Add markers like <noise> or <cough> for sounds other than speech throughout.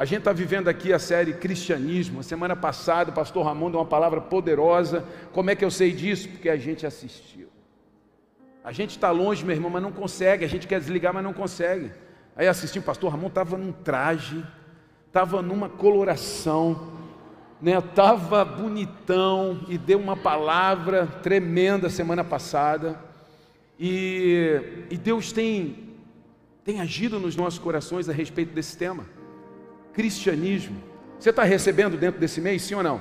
A gente está vivendo aqui a série Cristianismo. Semana passada o pastor Ramon deu uma palavra poderosa. Como é que eu sei disso? Porque a gente assistiu. A gente está longe, meu irmão, mas não consegue. A gente quer desligar, mas não consegue. Aí assisti o pastor Ramon, estava num traje, estava numa coloração, né? Estava bonitão e deu uma palavra tremenda semana passada. E, e Deus tem, tem agido nos nossos corações a respeito desse tema. Cristianismo. Você está recebendo dentro desse mês, sim ou não?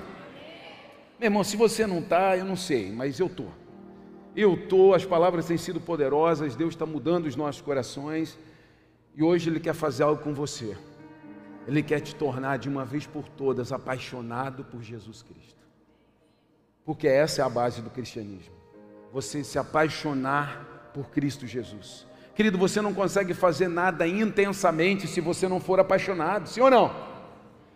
Meu irmão, se você não está, eu não sei, mas eu estou. Eu estou, as palavras têm sido poderosas, Deus está mudando os nossos corações e hoje Ele quer fazer algo com você. Ele quer te tornar de uma vez por todas apaixonado por Jesus Cristo. Porque essa é a base do cristianismo. Você se apaixonar por Cristo Jesus. Querido, você não consegue fazer nada intensamente se você não for apaixonado, sim ou não?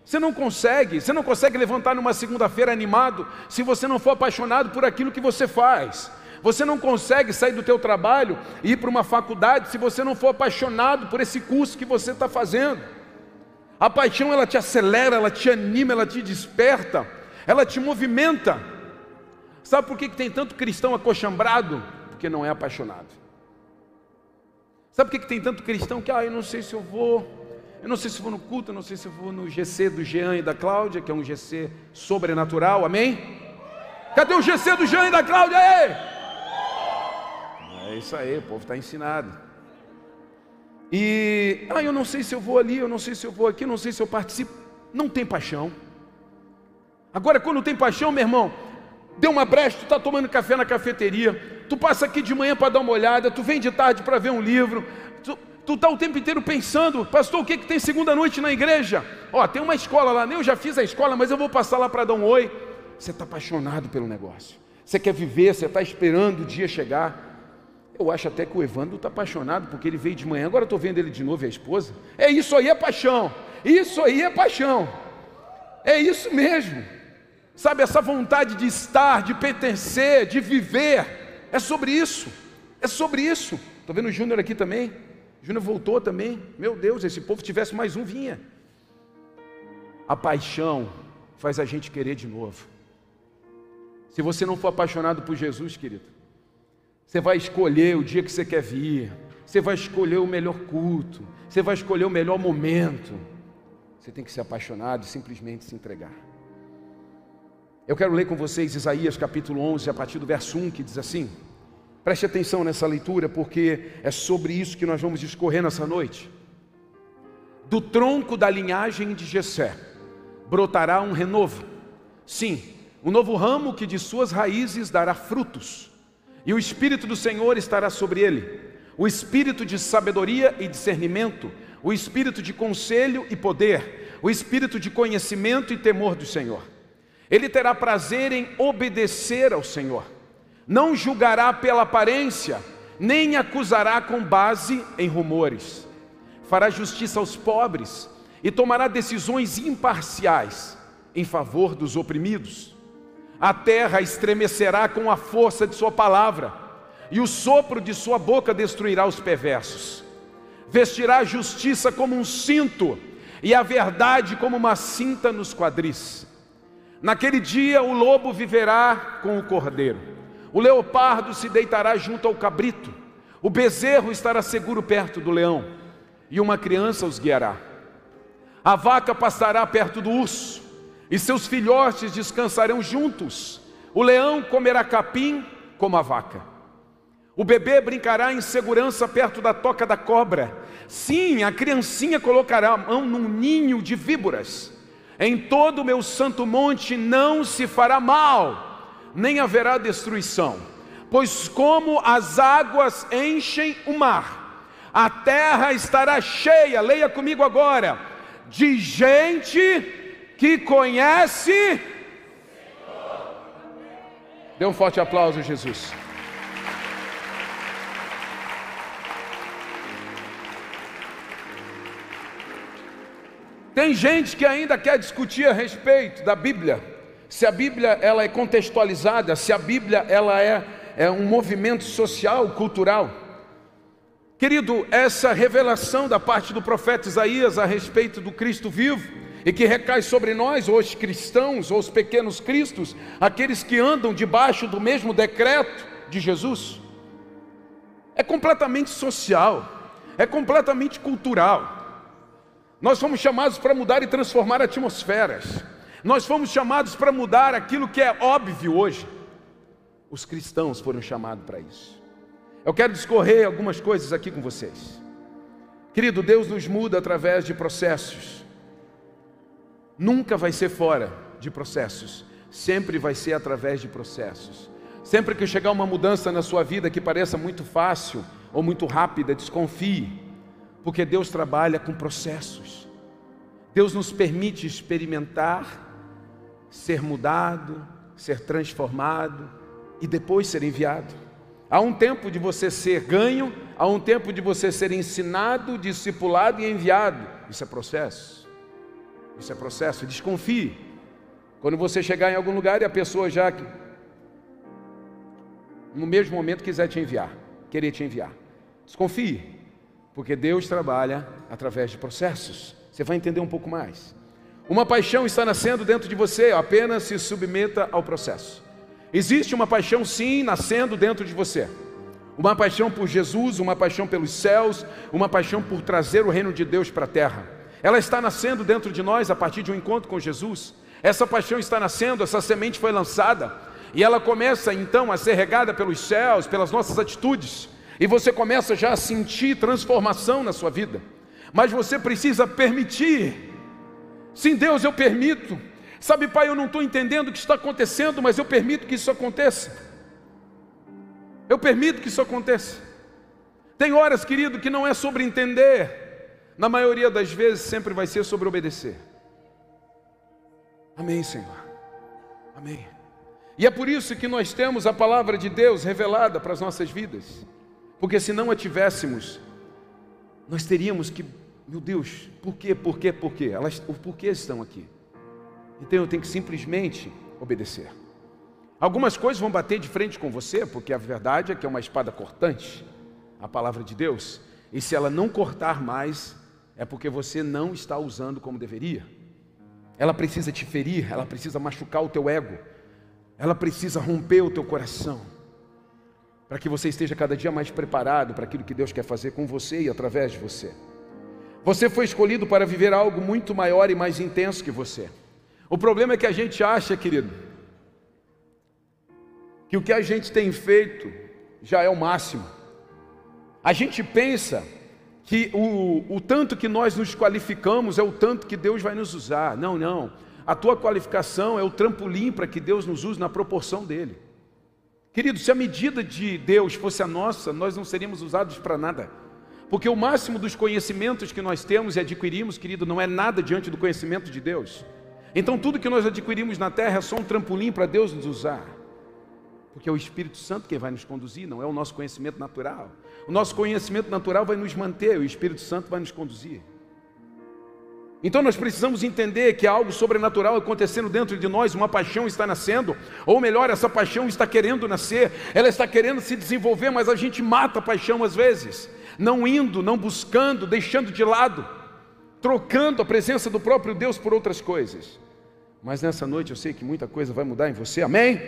Você não consegue, você não consegue levantar numa segunda-feira animado se você não for apaixonado por aquilo que você faz. Você não consegue sair do teu trabalho e ir para uma faculdade se você não for apaixonado por esse curso que você está fazendo. A paixão ela te acelera, ela te anima, ela te desperta, ela te movimenta. Sabe por que, que tem tanto cristão acochambrado? Porque não é apaixonado. Sabe por que, tem tanto cristão que, ah, eu não sei se eu vou, eu não sei se vou no culto, eu não sei se eu vou no GC do Jean e da Cláudia, que é um GC sobrenatural, amém? Cadê o GC do Jean e da Cláudia? Aí? É isso aí, o povo está ensinado. E, ah, eu não sei se eu vou ali, eu não sei se eu vou aqui, eu não sei se eu participo. Não tem paixão. Agora, quando tem paixão, meu irmão, deu uma brecha, tu está tomando café na cafeteria, tu passa aqui de manhã para dar uma olhada, tu vem de tarde para ver um livro, tu está o tempo inteiro pensando, pastor, o que, que tem segunda noite na igreja? Ó, tem uma escola lá, eu já fiz a escola, mas eu vou passar lá para dar um oi. Você está apaixonado pelo negócio, você quer viver, você está esperando o dia chegar. Eu acho até que o Evandro está apaixonado porque ele veio de manhã, agora estou vendo ele de novo e a esposa. É isso aí é paixão, isso aí é paixão, é isso mesmo. Sabe, essa vontade de estar, de pertencer, de viver, é sobre isso, é sobre isso. Estou vendo o Júnior aqui também, Júnior voltou também. Meu Deus, se esse povo tivesse mais um, vinha. A paixão faz a gente querer de novo. Se você não for apaixonado por Jesus, querido, você vai escolher o dia que você quer vir, você vai escolher o melhor culto, você vai escolher o melhor momento. Você tem que ser apaixonado e simplesmente se entregar. Eu quero ler com vocês Isaías capítulo 11, a partir do verso 1, que diz assim: Preste atenção nessa leitura, porque é sobre isso que nós vamos discorrer nessa noite. Do tronco da linhagem de Jessé brotará um renovo. Sim, um novo ramo que de suas raízes dará frutos e o Espírito do Senhor estará sobre ele, o Espírito de sabedoria e discernimento, o Espírito de conselho e poder, o Espírito de conhecimento e temor do Senhor. Ele terá prazer em obedecer ao Senhor, não julgará pela aparência, nem acusará com base em rumores, fará justiça aos pobres e tomará decisões imparciais em favor dos oprimidos a terra estremecerá com a força de Sua palavra, e o sopro de Sua boca destruirá os perversos. Vestirá a justiça como um cinto, e a verdade como uma cinta nos quadris. Naquele dia o lobo viverá com o cordeiro, o leopardo se deitará junto ao cabrito, o bezerro estará seguro perto do leão, e uma criança os guiará. A vaca passará perto do urso, e seus filhotes descansarão juntos. O leão comerá capim como a vaca. O bebê brincará em segurança perto da toca da cobra. Sim, a criancinha colocará a mão num ninho de víboras. Em todo o meu santo monte não se fará mal, nem haverá destruição, pois como as águas enchem o mar, a terra estará cheia, leia comigo agora, de gente que conhece. Dê um forte aplauso, Jesus. Tem gente que ainda quer discutir a respeito da Bíblia, se a Bíblia ela é contextualizada, se a Bíblia ela é, é um movimento social, cultural. Querido, essa revelação da parte do profeta Isaías a respeito do Cristo vivo, e que recai sobre nós, os cristãos, ou os pequenos cristos, aqueles que andam debaixo do mesmo decreto de Jesus, é completamente social, é completamente cultural. Nós fomos chamados para mudar e transformar atmosferas, nós fomos chamados para mudar aquilo que é óbvio hoje. Os cristãos foram chamados para isso. Eu quero discorrer algumas coisas aqui com vocês. Querido, Deus nos muda através de processos. Nunca vai ser fora de processos, sempre vai ser através de processos. Sempre que chegar uma mudança na sua vida que pareça muito fácil ou muito rápida, desconfie, porque Deus trabalha com processos. Deus nos permite experimentar, ser mudado, ser transformado e depois ser enviado. Há um tempo de você ser ganho, há um tempo de você ser ensinado, discipulado e enviado. Isso é processo. Isso é processo. Desconfie. Quando você chegar em algum lugar e a pessoa já no mesmo momento quiser te enviar, querer te enviar. Desconfie, porque Deus trabalha através de processos. Você vai entender um pouco mais. Uma paixão está nascendo dentro de você, apenas se submeta ao processo. Existe uma paixão, sim, nascendo dentro de você. Uma paixão por Jesus, uma paixão pelos céus, uma paixão por trazer o reino de Deus para a terra. Ela está nascendo dentro de nós a partir de um encontro com Jesus. Essa paixão está nascendo, essa semente foi lançada. E ela começa então a ser regada pelos céus, pelas nossas atitudes. E você começa já a sentir transformação na sua vida. Mas você precisa permitir. Sim, Deus, eu permito Sabe, pai, eu não estou entendendo o que está acontecendo, mas eu permito que isso aconteça. Eu permito que isso aconteça. Tem horas, querido, que não é sobre entender, na maioria das vezes sempre vai ser sobre obedecer. Amém, Senhor. Amém. E é por isso que nós temos a palavra de Deus revelada para as nossas vidas. Porque se não a tivéssemos, nós teríamos que, meu Deus, por quê, por quê, por quê? Elas, o porquê estão aqui. Então eu tenho que simplesmente obedecer. Algumas coisas vão bater de frente com você, porque a verdade é que é uma espada cortante, a palavra de Deus. E se ela não cortar mais, é porque você não está usando como deveria. Ela precisa te ferir, ela precisa machucar o teu ego, ela precisa romper o teu coração, para que você esteja cada dia mais preparado para aquilo que Deus quer fazer com você e através de você. Você foi escolhido para viver algo muito maior e mais intenso que você. O problema é que a gente acha, querido, que o que a gente tem feito já é o máximo. A gente pensa que o, o tanto que nós nos qualificamos é o tanto que Deus vai nos usar. Não, não. A tua qualificação é o trampolim para que Deus nos use na proporção dele. Querido, se a medida de Deus fosse a nossa, nós não seríamos usados para nada. Porque o máximo dos conhecimentos que nós temos e adquirimos, querido, não é nada diante do conhecimento de Deus. Então tudo que nós adquirimos na terra é só um trampolim para Deus nos usar. Porque é o Espírito Santo quem vai nos conduzir, não é o nosso conhecimento natural. O nosso conhecimento natural vai nos manter, o Espírito Santo vai nos conduzir. Então nós precisamos entender que há algo sobrenatural acontecendo dentro de nós, uma paixão está nascendo, ou melhor, essa paixão está querendo nascer, ela está querendo se desenvolver, mas a gente mata a paixão às vezes, não indo, não buscando, deixando de lado, trocando a presença do próprio Deus por outras coisas. Mas nessa noite eu sei que muita coisa vai mudar em você, amém?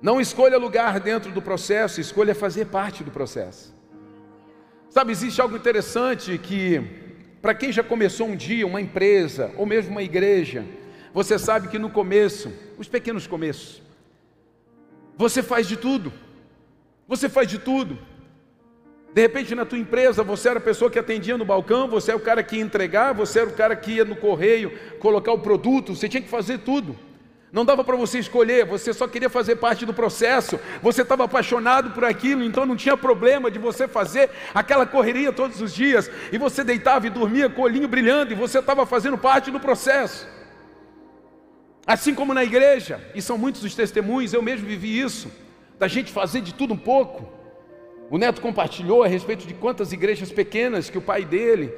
Não escolha lugar dentro do processo, escolha fazer parte do processo. Sabe, existe algo interessante que, para quem já começou um dia uma empresa, ou mesmo uma igreja, você sabe que no começo, os pequenos começos, você faz de tudo, você faz de tudo, de repente, na tua empresa, você era a pessoa que atendia no balcão, você era o cara que ia entregar, você era o cara que ia no correio colocar o produto, você tinha que fazer tudo. Não dava para você escolher, você só queria fazer parte do processo, você estava apaixonado por aquilo, então não tinha problema de você fazer aquela correria todos os dias, e você deitava e dormia com o olhinho brilhando, e você estava fazendo parte do processo. Assim como na igreja, e são muitos os testemunhos, eu mesmo vivi isso, da gente fazer de tudo um pouco. O neto compartilhou a respeito de quantas igrejas pequenas que o pai dele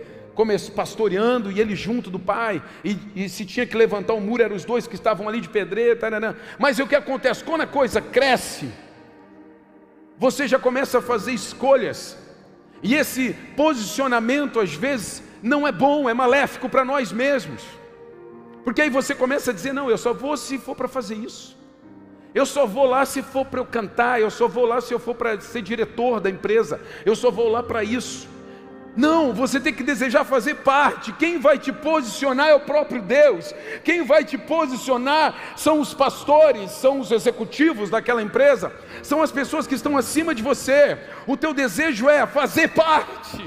pastoreando e ele junto do pai, e, e, se tinha que levantar o um muro, eram os dois que estavam ali de pedreira, taranã. mas o que acontece? Quando a coisa cresce, você já começa a fazer escolhas E esse posicionamento, às vezes, não é bom, é maléfico para nós mesmos. Porque aí você começa a dizer: não, eu só vou se for para fazer isso. Eu só vou lá se for para eu cantar, eu só vou lá se eu for para ser diretor da empresa, eu só vou lá para isso. Não, você tem que desejar fazer parte. Quem vai te posicionar é o próprio Deus. Quem vai te posicionar são os pastores, são os executivos daquela empresa, são as pessoas que estão acima de você. O teu desejo é fazer parte.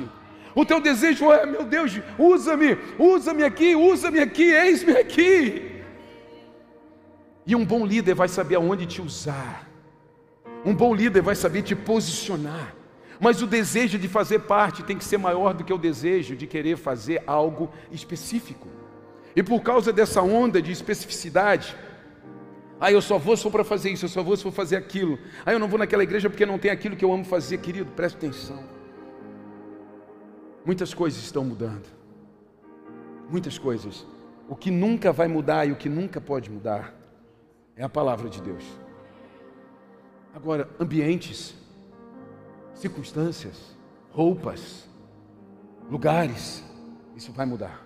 O teu desejo é, meu Deus, usa-me, usa-me aqui, usa-me aqui, eis-me aqui. E um bom líder vai saber aonde te usar. Um bom líder vai saber te posicionar. Mas o desejo de fazer parte tem que ser maior do que o desejo de querer fazer algo específico. E por causa dessa onda de especificidade, ah, eu só vou só para fazer isso, eu só vou se for fazer aquilo. Ah, eu não vou naquela igreja porque não tem aquilo que eu amo fazer, querido, preste atenção. Muitas coisas estão mudando. Muitas coisas. O que nunca vai mudar e o que nunca pode mudar é a palavra de Deus. Agora, ambientes circunstâncias, roupas, lugares, isso vai mudar.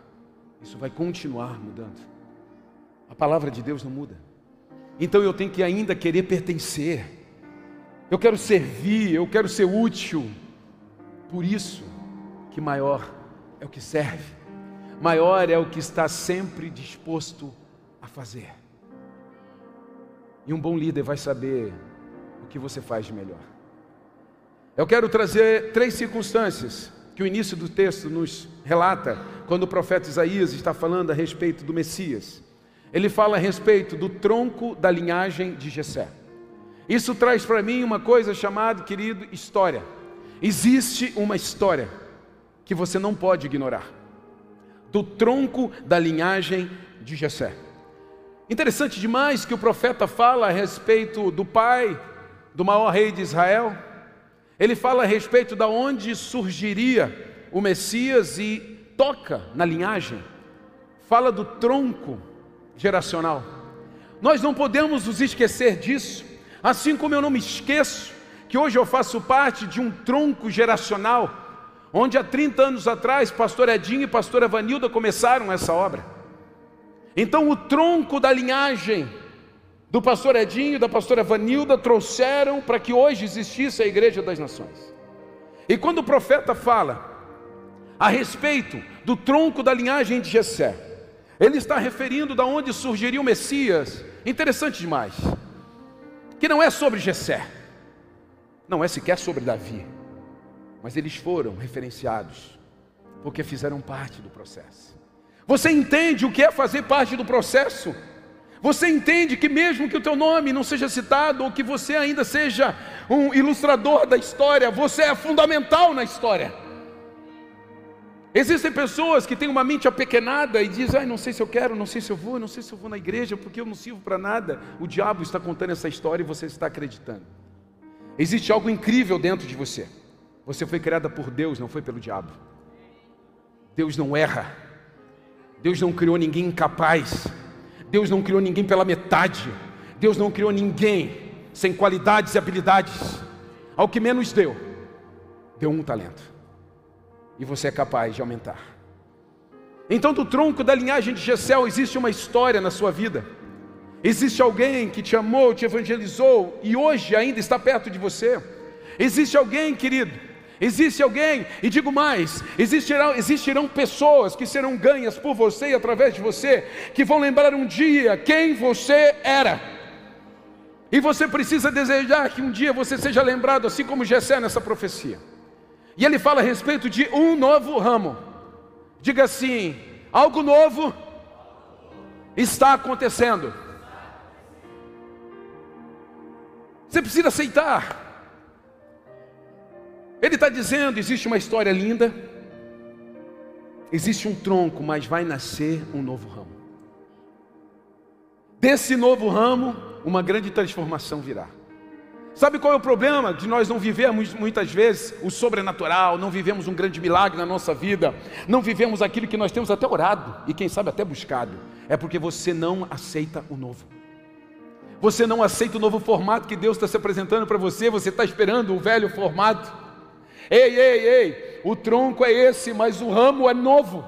Isso vai continuar mudando. A palavra de Deus não muda. Então eu tenho que ainda querer pertencer. Eu quero servir, eu quero ser útil. Por isso que maior é o que serve. Maior é o que está sempre disposto a fazer. E um bom líder vai saber o que você faz de melhor. Eu quero trazer três circunstâncias que o início do texto nos relata, quando o profeta Isaías está falando a respeito do Messias. Ele fala a respeito do tronco da linhagem de Jessé. Isso traz para mim uma coisa chamada, querido, história. Existe uma história que você não pode ignorar. Do tronco da linhagem de Jessé. Interessante demais que o profeta fala a respeito do pai do maior rei de Israel, ele fala a respeito da onde surgiria o Messias e toca na linhagem. Fala do tronco geracional. Nós não podemos nos esquecer disso, assim como eu não me esqueço que hoje eu faço parte de um tronco geracional, onde há 30 anos atrás, pastor Edinho e pastora Vanilda começaram essa obra. Então, o tronco da linhagem do pastor Edinho e da pastora Vanilda trouxeram para que hoje existisse a Igreja das Nações. E quando o profeta fala a respeito do tronco da linhagem de Jessé, ele está referindo da onde surgiria o Messias. Interessante demais. Que não é sobre Jessé. Não é sequer sobre Davi. Mas eles foram referenciados porque fizeram parte do processo. Você entende o que é fazer parte do processo? Você entende que mesmo que o teu nome não seja citado ou que você ainda seja um ilustrador da história, você é fundamental na história. Existem pessoas que têm uma mente apequenada e dizem: Ai, não sei se eu quero, não sei se eu vou, não sei se eu vou na igreja porque eu não sirvo para nada. O diabo está contando essa história e você está acreditando. Existe algo incrível dentro de você. Você foi criada por Deus, não foi pelo diabo. Deus não erra. Deus não criou ninguém incapaz. Deus não criou ninguém pela metade. Deus não criou ninguém sem qualidades e habilidades. Ao que menos deu, deu um talento. E você é capaz de aumentar. Então, do tronco da linhagem de Gessel existe uma história na sua vida. Existe alguém que te amou, te evangelizou e hoje ainda está perto de você. Existe alguém, querido, Existe alguém, e digo mais: existirão, existirão pessoas que serão ganhas por você e através de você, que vão lembrar um dia quem você era. E você precisa desejar que um dia você seja lembrado, assim como Jessé nessa profecia. E ele fala a respeito de um novo ramo. Diga assim: algo novo está acontecendo. Você precisa aceitar. Está dizendo: existe uma história linda, existe um tronco, mas vai nascer um novo ramo. Desse novo ramo, uma grande transformação virá. Sabe qual é o problema de nós não vivemos muitas vezes o sobrenatural, não vivemos um grande milagre na nossa vida, não vivemos aquilo que nós temos até orado e quem sabe até buscado? É porque você não aceita o novo. Você não aceita o novo formato que Deus está se apresentando para você, você está esperando o velho formato. Ei, ei, ei, o tronco é esse, mas o ramo é novo.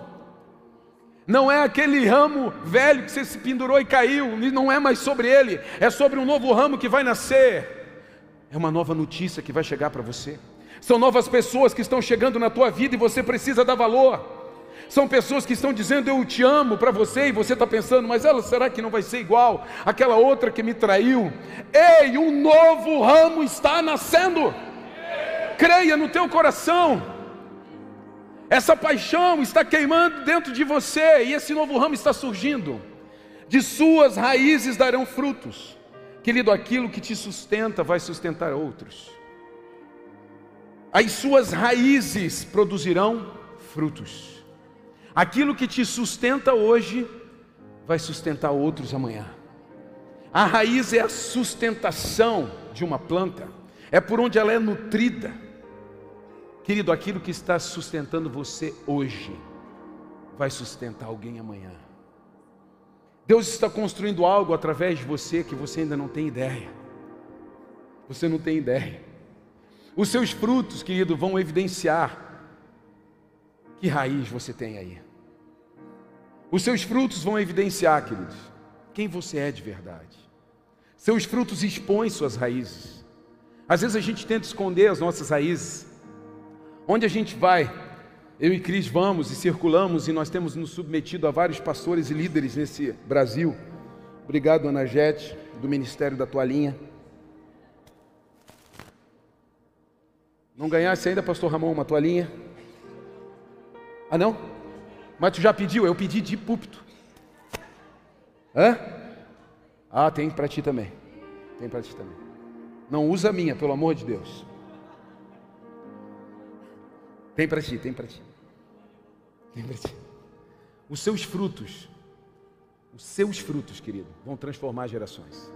Não é aquele ramo velho que você se pendurou e caiu, não é mais sobre ele, é sobre um novo ramo que vai nascer. É uma nova notícia que vai chegar para você. São novas pessoas que estão chegando na tua vida e você precisa dar valor. São pessoas que estão dizendo eu te amo para você e você está pensando, mas ela será que não vai ser igual aquela outra que me traiu? Ei, um novo ramo está nascendo. Creia no teu coração. Essa paixão está queimando dentro de você e esse novo ramo está surgindo. De suas raízes darão frutos. Querido, aquilo que te sustenta vai sustentar outros. As suas raízes produzirão frutos. Aquilo que te sustenta hoje vai sustentar outros amanhã. A raiz é a sustentação de uma planta, é por onde ela é nutrida. Querido, aquilo que está sustentando você hoje vai sustentar alguém amanhã. Deus está construindo algo através de você que você ainda não tem ideia. Você não tem ideia. Os seus frutos, querido, vão evidenciar que raiz você tem aí. Os seus frutos vão evidenciar, queridos, quem você é de verdade. Seus frutos expõem suas raízes. Às vezes a gente tenta esconder as nossas raízes, Onde a gente vai, eu e Cris vamos e circulamos e nós temos nos submetido a vários pastores e líderes nesse Brasil. Obrigado, Ana Jete, do Ministério da Toalhinha. Não ganhasse ainda, pastor Ramon, uma toalhinha? Ah, não? Mas tu já pediu? Eu pedi de púlpito. Hã? Ah, tem para ti também. Tem para ti também. Não usa a minha, pelo amor de Deus. Tem para ti, tem para ti. Tem para ti. Os seus frutos, os seus frutos, querido, vão transformar gerações.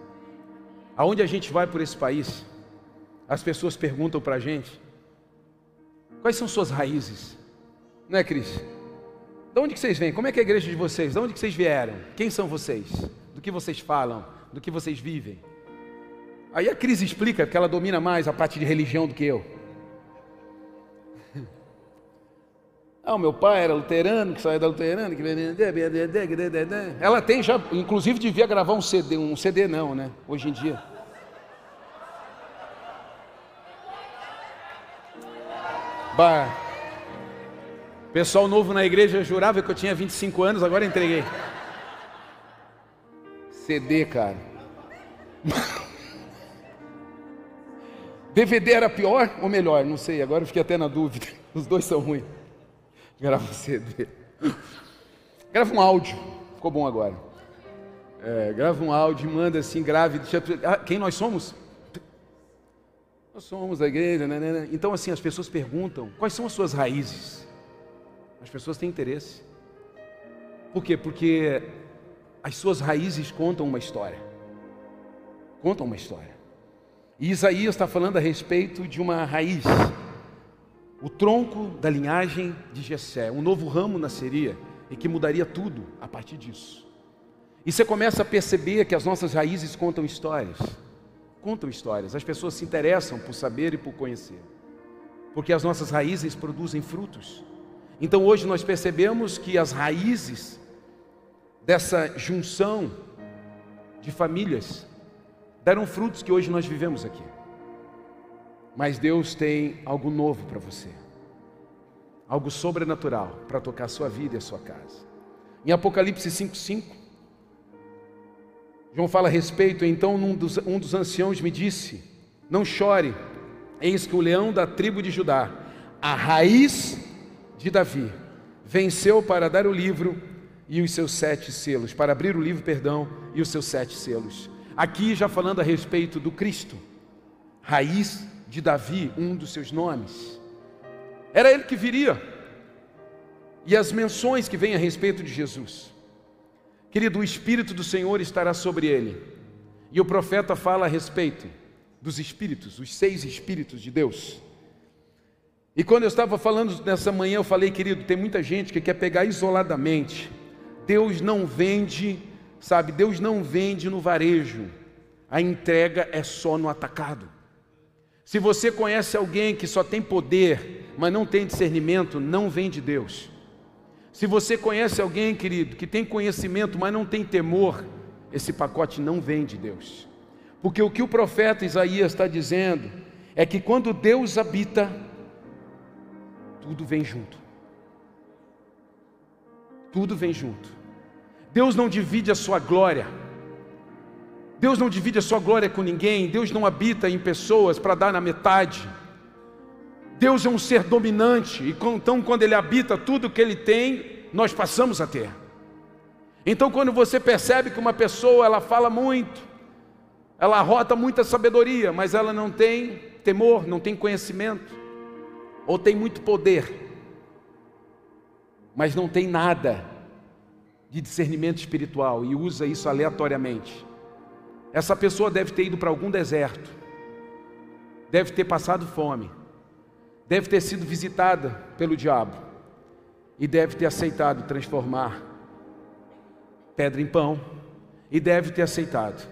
Aonde a gente vai por esse país, as pessoas perguntam para a gente: quais são suas raízes? Não é, Cris? De onde que vocês vêm? Como é que é a igreja de vocês? De onde que vocês vieram? Quem são vocês? Do que vocês falam? Do que vocês vivem? Aí a Cris explica, porque ela domina mais a parte de religião do que eu. Ah, o meu pai era luterano, que saiu da luterana, que... Ela tem já, inclusive devia gravar um CD, um CD não, né? Hoje em dia. Bah. Pessoal novo na igreja jurava que eu tinha 25 anos, agora entreguei. CD, cara. <laughs> DVD era pior ou melhor? Não sei, agora eu fiquei até na dúvida. Os dois são ruins. Grava um CD. Grava um áudio. Ficou bom agora. É, grava um áudio, manda assim, grave. Ah, quem nós somos? Nós somos a igreja, né, né, né? Então, assim, as pessoas perguntam: quais são as suas raízes? As pessoas têm interesse. Por quê? Porque as suas raízes contam uma história. Contam uma história. E Isaías está falando a respeito de uma raiz o tronco da linhagem de Jessé, um novo ramo nasceria e que mudaria tudo a partir disso. E você começa a perceber que as nossas raízes contam histórias. Contam histórias. As pessoas se interessam por saber e por conhecer. Porque as nossas raízes produzem frutos. Então hoje nós percebemos que as raízes dessa junção de famílias deram frutos que hoje nós vivemos aqui. Mas Deus tem algo novo para você. Algo sobrenatural para tocar a sua vida e a sua casa. Em Apocalipse 5:5, João fala a respeito, então um dos, um dos anciãos me disse: Não chore, eis que o leão da tribo de Judá, a raiz de Davi, venceu para dar o livro e os seus sete selos, para abrir o livro, perdão, e os seus sete selos. Aqui já falando a respeito do Cristo, raiz de Davi, um dos seus nomes. Era ele que viria. E as menções que vêm a respeito de Jesus. Querido, o Espírito do Senhor estará sobre ele. E o profeta fala a respeito dos Espíritos, os seis Espíritos de Deus. E quando eu estava falando nessa manhã, eu falei, querido, tem muita gente que quer pegar isoladamente. Deus não vende, sabe, Deus não vende no varejo. A entrega é só no atacado. Se você conhece alguém que só tem poder, mas não tem discernimento, não vem de Deus. Se você conhece alguém, querido, que tem conhecimento, mas não tem temor, esse pacote não vem de Deus. Porque o que o profeta Isaías está dizendo é que quando Deus habita, tudo vem junto. Tudo vem junto. Deus não divide a sua glória. Deus não divide a sua glória com ninguém. Deus não habita em pessoas para dar na metade. Deus é um ser dominante, e então, quando Ele habita tudo que Ele tem, nós passamos a ter. Então, quando você percebe que uma pessoa ela fala muito, ela rota muita sabedoria, mas ela não tem temor, não tem conhecimento, ou tem muito poder, mas não tem nada de discernimento espiritual e usa isso aleatoriamente. Essa pessoa deve ter ido para algum deserto, deve ter passado fome, deve ter sido visitada pelo diabo. E deve ter aceitado transformar pedra em pão. E deve ter aceitado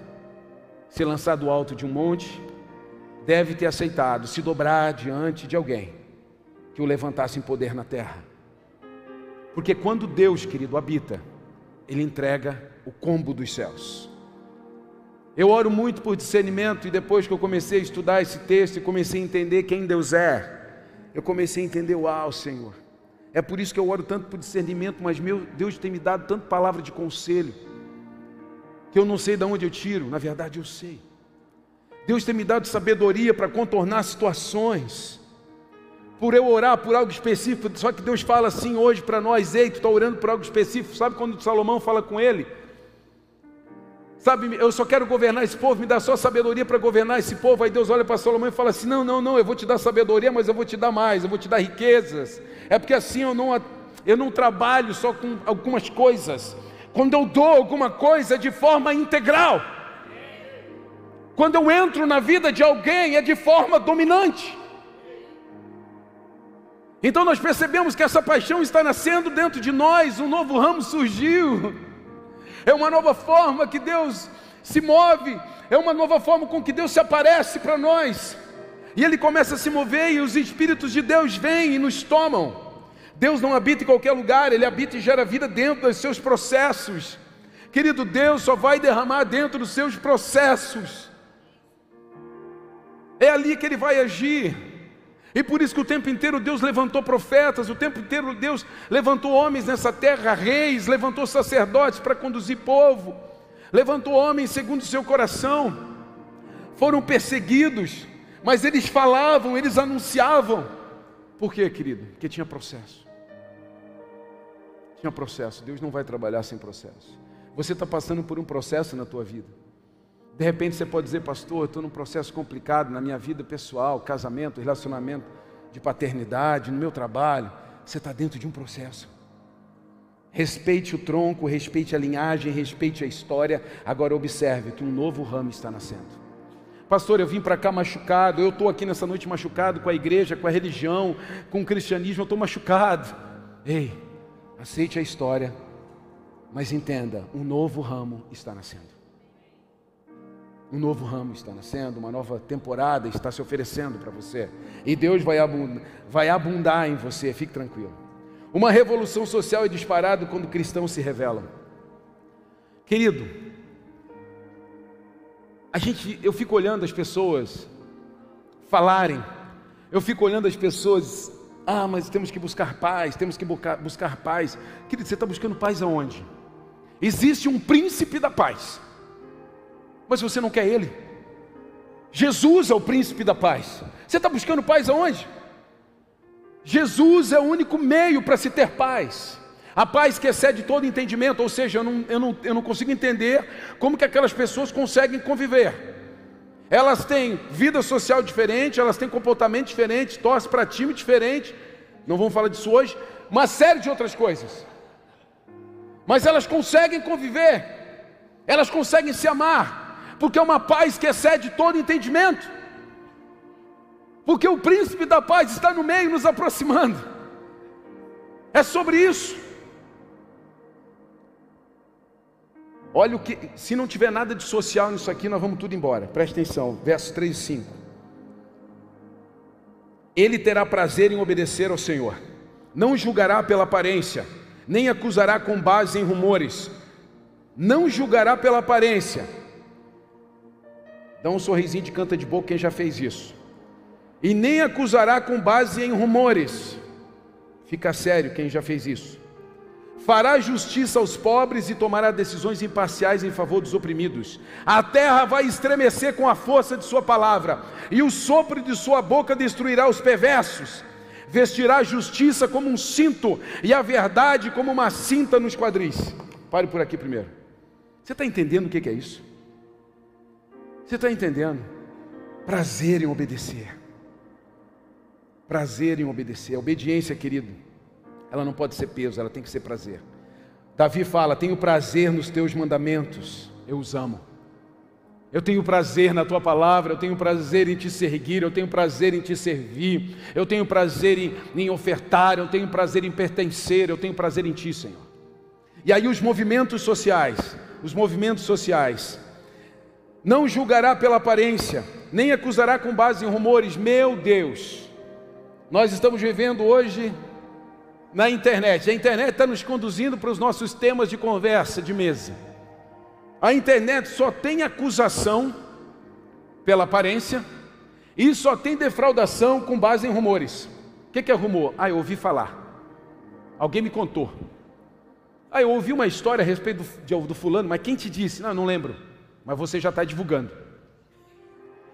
ser lançado do alto de um monte, deve ter aceitado se dobrar diante de alguém que o levantasse em poder na terra. Porque quando Deus, querido, habita, Ele entrega o combo dos céus. Eu oro muito por discernimento e depois que eu comecei a estudar esse texto e comecei a entender quem Deus é, eu comecei a entender, uau, Senhor. É por isso que eu oro tanto por discernimento, mas meu Deus tem me dado tanta palavra de conselho, que eu não sei de onde eu tiro, na verdade eu sei. Deus tem me dado sabedoria para contornar situações por eu orar por algo específico, só que Deus fala assim hoje para nós, ei, tu está orando por algo específico, sabe quando Salomão fala com ele? Sabe, eu só quero governar esse povo, me dá só sabedoria para governar esse povo. Aí Deus olha para Salomão e fala assim: Não, não, não, eu vou te dar sabedoria, mas eu vou te dar mais, eu vou te dar riquezas. É porque assim eu não, eu não trabalho só com algumas coisas. Quando eu dou alguma coisa de forma integral, quando eu entro na vida de alguém, é de forma dominante. Então nós percebemos que essa paixão está nascendo dentro de nós, um novo ramo surgiu. <laughs> É uma nova forma que Deus se move, é uma nova forma com que Deus se aparece para nós. E ele começa a se mover e os espíritos de Deus vêm e nos tomam. Deus não habita em qualquer lugar, ele habita e gera vida dentro dos seus processos. Querido, Deus só vai derramar dentro dos seus processos. É ali que ele vai agir. E por isso que o tempo inteiro Deus levantou profetas, o tempo inteiro Deus levantou homens nessa terra, reis, levantou sacerdotes para conduzir povo, levantou homens segundo o seu coração. Foram perseguidos, mas eles falavam, eles anunciavam. Por quê, querido? Porque tinha processo. Tinha processo. Deus não vai trabalhar sem processo. Você está passando por um processo na tua vida. De repente você pode dizer, pastor, eu estou num processo complicado na minha vida pessoal, casamento, relacionamento de paternidade, no meu trabalho. Você está dentro de um processo. Respeite o tronco, respeite a linhagem, respeite a história. Agora observe que um novo ramo está nascendo. Pastor, eu vim para cá machucado, eu estou aqui nessa noite machucado com a igreja, com a religião, com o cristianismo, eu estou machucado. Ei, aceite a história, mas entenda: um novo ramo está nascendo. Um novo ramo está nascendo, uma nova temporada está se oferecendo para você. E Deus vai abundar, vai abundar em você, fique tranquilo. Uma revolução social é disparada quando cristãos se revelam. Querido, a gente, eu fico olhando as pessoas falarem, eu fico olhando as pessoas, ah, mas temos que buscar paz, temos que buscar, buscar paz. Querido, você está buscando paz aonde? Existe um príncipe da paz mas você não quer Ele. Jesus é o príncipe da paz. Você está buscando paz aonde? Jesus é o único meio para se ter paz. A paz que excede todo entendimento, ou seja, eu não, eu, não, eu não consigo entender como que aquelas pessoas conseguem conviver. Elas têm vida social diferente, elas têm comportamento diferente, torcem para time diferente, não vamos falar disso hoje, uma série de outras coisas. Mas elas conseguem conviver, elas conseguem se amar, porque é uma paz que excede todo entendimento. Porque o príncipe da paz está no meio, nos aproximando. É sobre isso. Olha o que, se não tiver nada de social nisso aqui, nós vamos tudo embora. Preste atenção, versos 3 e 5. ele terá prazer em obedecer ao Senhor. Não julgará pela aparência, nem acusará com base em rumores. Não julgará pela aparência. Dá um sorrisinho de canta de boca quem já fez isso. E nem acusará com base em rumores. Fica sério quem já fez isso. Fará justiça aos pobres e tomará decisões imparciais em favor dos oprimidos. A terra vai estremecer com a força de sua palavra, e o sopro de sua boca destruirá os perversos. Vestirá a justiça como um cinto e a verdade como uma cinta nos quadris. Pare por aqui primeiro. Você está entendendo o que é isso? Você está entendendo? Prazer em obedecer. Prazer em obedecer. A obediência, querido, ela não pode ser peso, ela tem que ser prazer. Davi fala: Tenho prazer nos teus mandamentos, eu os amo. Eu tenho prazer na tua palavra, eu tenho prazer em te seguir, eu tenho prazer em te servir, eu tenho prazer em, em ofertar, eu tenho prazer em pertencer, eu tenho prazer em ti, Senhor. E aí os movimentos sociais, os movimentos sociais, não julgará pela aparência, nem acusará com base em rumores. Meu Deus, nós estamos vivendo hoje na internet. A internet está nos conduzindo para os nossos temas de conversa, de mesa. A internet só tem acusação pela aparência e só tem defraudação com base em rumores. O que é rumor? Ah, eu ouvi falar. Alguém me contou. Ah, eu ouvi uma história a respeito do, do fulano, mas quem te disse? Não, eu não lembro. Mas você já está divulgando.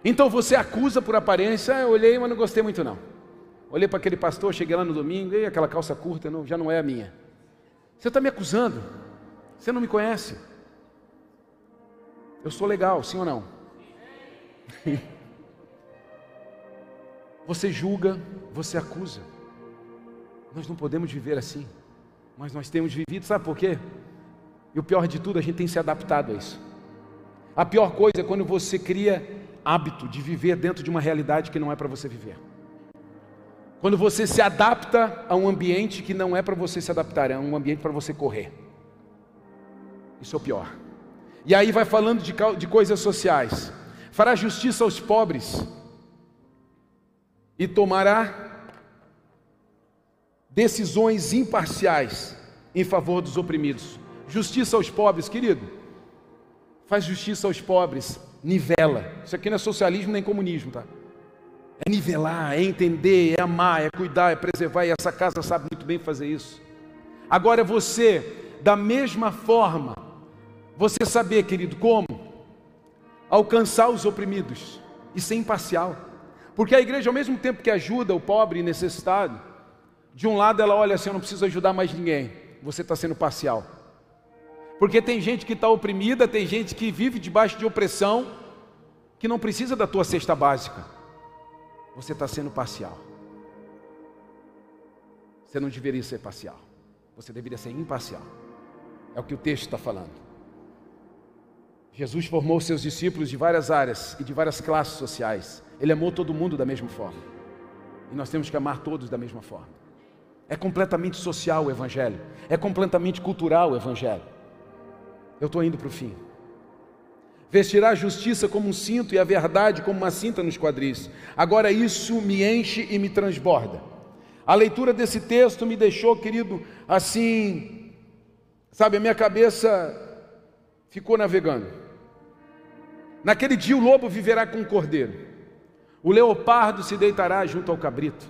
Então você acusa por aparência, eu olhei, mas não gostei muito não. Olhei para aquele pastor, cheguei lá no domingo, e aquela calça curta não, já não é a minha. Você está me acusando. Você não me conhece. Eu sou legal, sim ou não? <laughs> Você julga, você acusa. Nós não podemos viver assim. Mas nós temos vivido, sabe por quê? E o pior de tudo, a gente tem se adaptado a isso. A pior coisa é quando você cria hábito de viver dentro de uma realidade que não é para você viver. Quando você se adapta a um ambiente que não é para você se adaptar, é um ambiente para você correr. Isso é o pior. E aí vai falando de, de coisas sociais. Fará justiça aos pobres e tomará decisões imparciais em favor dos oprimidos. Justiça aos pobres, querido. Faz justiça aos pobres, nivela. Isso aqui não é socialismo nem comunismo, tá? É nivelar, é entender, é amar, é cuidar, é preservar, e essa casa sabe muito bem fazer isso. Agora você, da mesma forma, você saber, querido, como alcançar os oprimidos e ser imparcial. Porque a igreja, ao mesmo tempo que ajuda o pobre e necessitado, de um lado ela olha assim: eu não preciso ajudar mais ninguém, você está sendo parcial. Porque tem gente que está oprimida, tem gente que vive debaixo de opressão, que não precisa da tua cesta básica você está sendo parcial. Você não deveria ser parcial. Você deveria ser imparcial. É o que o texto está falando. Jesus formou seus discípulos de várias áreas e de várias classes sociais. Ele amou todo mundo da mesma forma. E nós temos que amar todos da mesma forma. É completamente social o Evangelho. É completamente cultural o Evangelho. Eu estou indo para o fim. Vestirá a justiça como um cinto e a verdade como uma cinta nos quadris. Agora isso me enche e me transborda. A leitura desse texto me deixou, querido, assim, sabe, a minha cabeça ficou navegando. Naquele dia o lobo viverá com o cordeiro, o leopardo se deitará junto ao cabrito,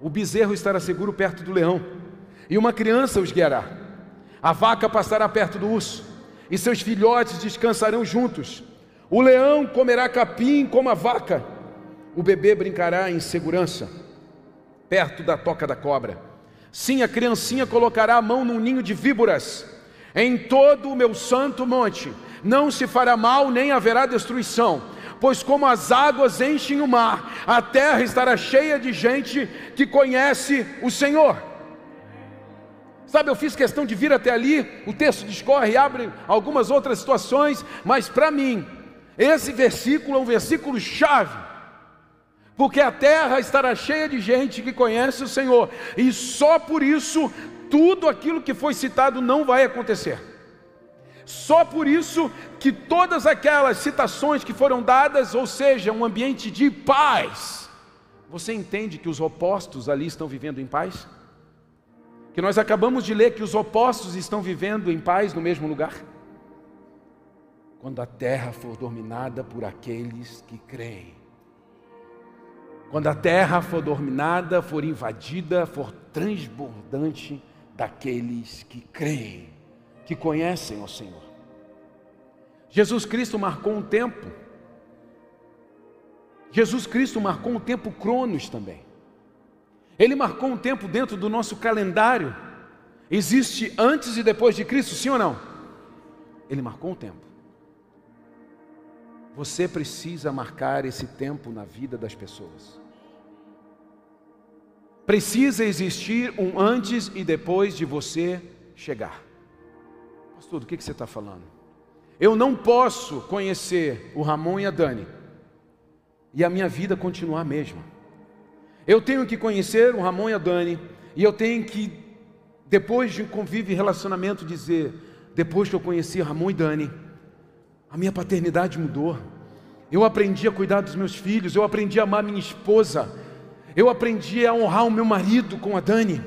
o bezerro estará seguro perto do leão, e uma criança os guiará. A vaca passará perto do urso e seus filhotes descansarão juntos. O leão comerá capim como a vaca, o bebê brincará em segurança, perto da toca da cobra. Sim, a criancinha colocará a mão num ninho de víboras. Em todo o meu santo monte não se fará mal nem haverá destruição, pois como as águas enchem o mar, a terra estará cheia de gente que conhece o Senhor. Sabe, eu fiz questão de vir até ali, o texto discorre e abre algumas outras situações, mas para mim, esse versículo é um versículo chave, porque a terra estará cheia de gente que conhece o Senhor, e só por isso tudo aquilo que foi citado não vai acontecer. Só por isso que todas aquelas citações que foram dadas, ou seja, um ambiente de paz, Você entende que os opostos ali estão vivendo em paz? Que nós acabamos de ler que os opostos estão vivendo em paz no mesmo lugar? Quando a terra for dominada por aqueles que creem. Quando a terra for dominada, for invadida, for transbordante daqueles que creem, que conhecem o Senhor. Jesus Cristo marcou um tempo. Jesus Cristo marcou um tempo cronos também. Ele marcou um tempo dentro do nosso calendário. Existe antes e depois de Cristo, sim ou não? Ele marcou um tempo. Você precisa marcar esse tempo na vida das pessoas. Precisa existir um antes e depois de você chegar. Pastor, do que você está falando? Eu não posso conhecer o Ramon e a Dani e a minha vida continuar a mesma. Eu tenho que conhecer o Ramon e a Dani e eu tenho que, depois de um convívio e relacionamento, dizer: depois que eu conheci Ramon e Dani, a minha paternidade mudou. Eu aprendi a cuidar dos meus filhos, eu aprendi a amar minha esposa, eu aprendi a honrar o meu marido com a Dani.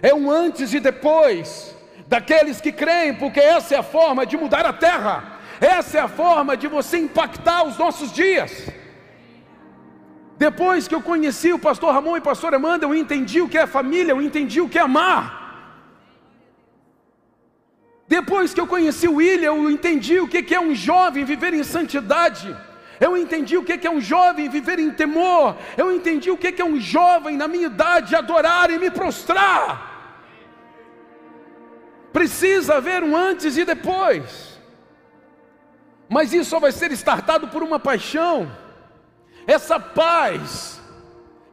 É um antes e depois daqueles que creem, porque essa é a forma de mudar a terra, essa é a forma de você impactar os nossos dias. Depois que eu conheci o pastor Ramon e o pastor Amanda, eu entendi o que é família, eu entendi o que é amar. Depois que eu conheci o William, eu entendi o que é um jovem viver em santidade. Eu entendi o que é um jovem viver em temor. Eu entendi o que é um jovem na minha idade adorar e me prostrar. Precisa haver um antes e depois. Mas isso só vai ser startado por uma paixão. Essa paz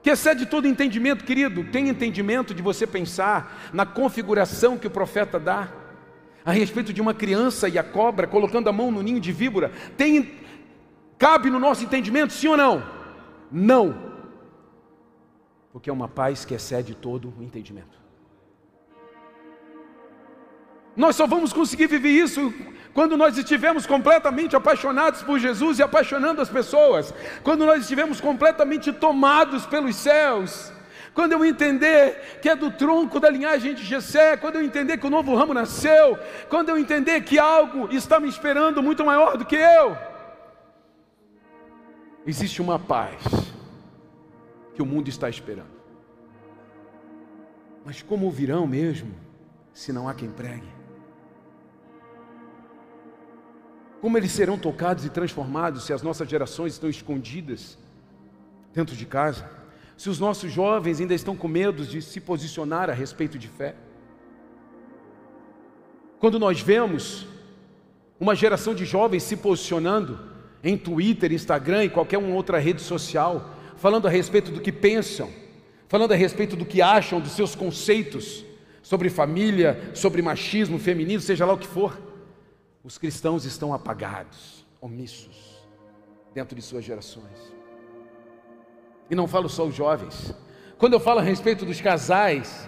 que excede todo entendimento, querido, tem entendimento de você pensar na configuração que o profeta dá a respeito de uma criança e a cobra colocando a mão no ninho de víbora. Tem Cabe no nosso entendimento, sim ou não? Não. Porque é uma paz que excede todo o entendimento. Nós só vamos conseguir viver isso quando nós estivermos completamente apaixonados por Jesus e apaixonando as pessoas, quando nós estivermos completamente tomados pelos céus, quando eu entender que é do tronco da linhagem de Jessé, quando eu entender que o novo ramo nasceu, quando eu entender que algo está me esperando muito maior do que eu existe uma paz que o mundo está esperando. Mas como virão mesmo, se não há quem pregue? Como eles serão tocados e transformados se as nossas gerações estão escondidas dentro de casa? Se os nossos jovens ainda estão com medo de se posicionar a respeito de fé? Quando nós vemos uma geração de jovens se posicionando em Twitter, Instagram e qualquer outra rede social, falando a respeito do que pensam, falando a respeito do que acham, dos seus conceitos sobre família, sobre machismo, feminismo, seja lá o que for. Os cristãos estão apagados, omissos, dentro de suas gerações. E não falo só os jovens. Quando eu falo a respeito dos casais,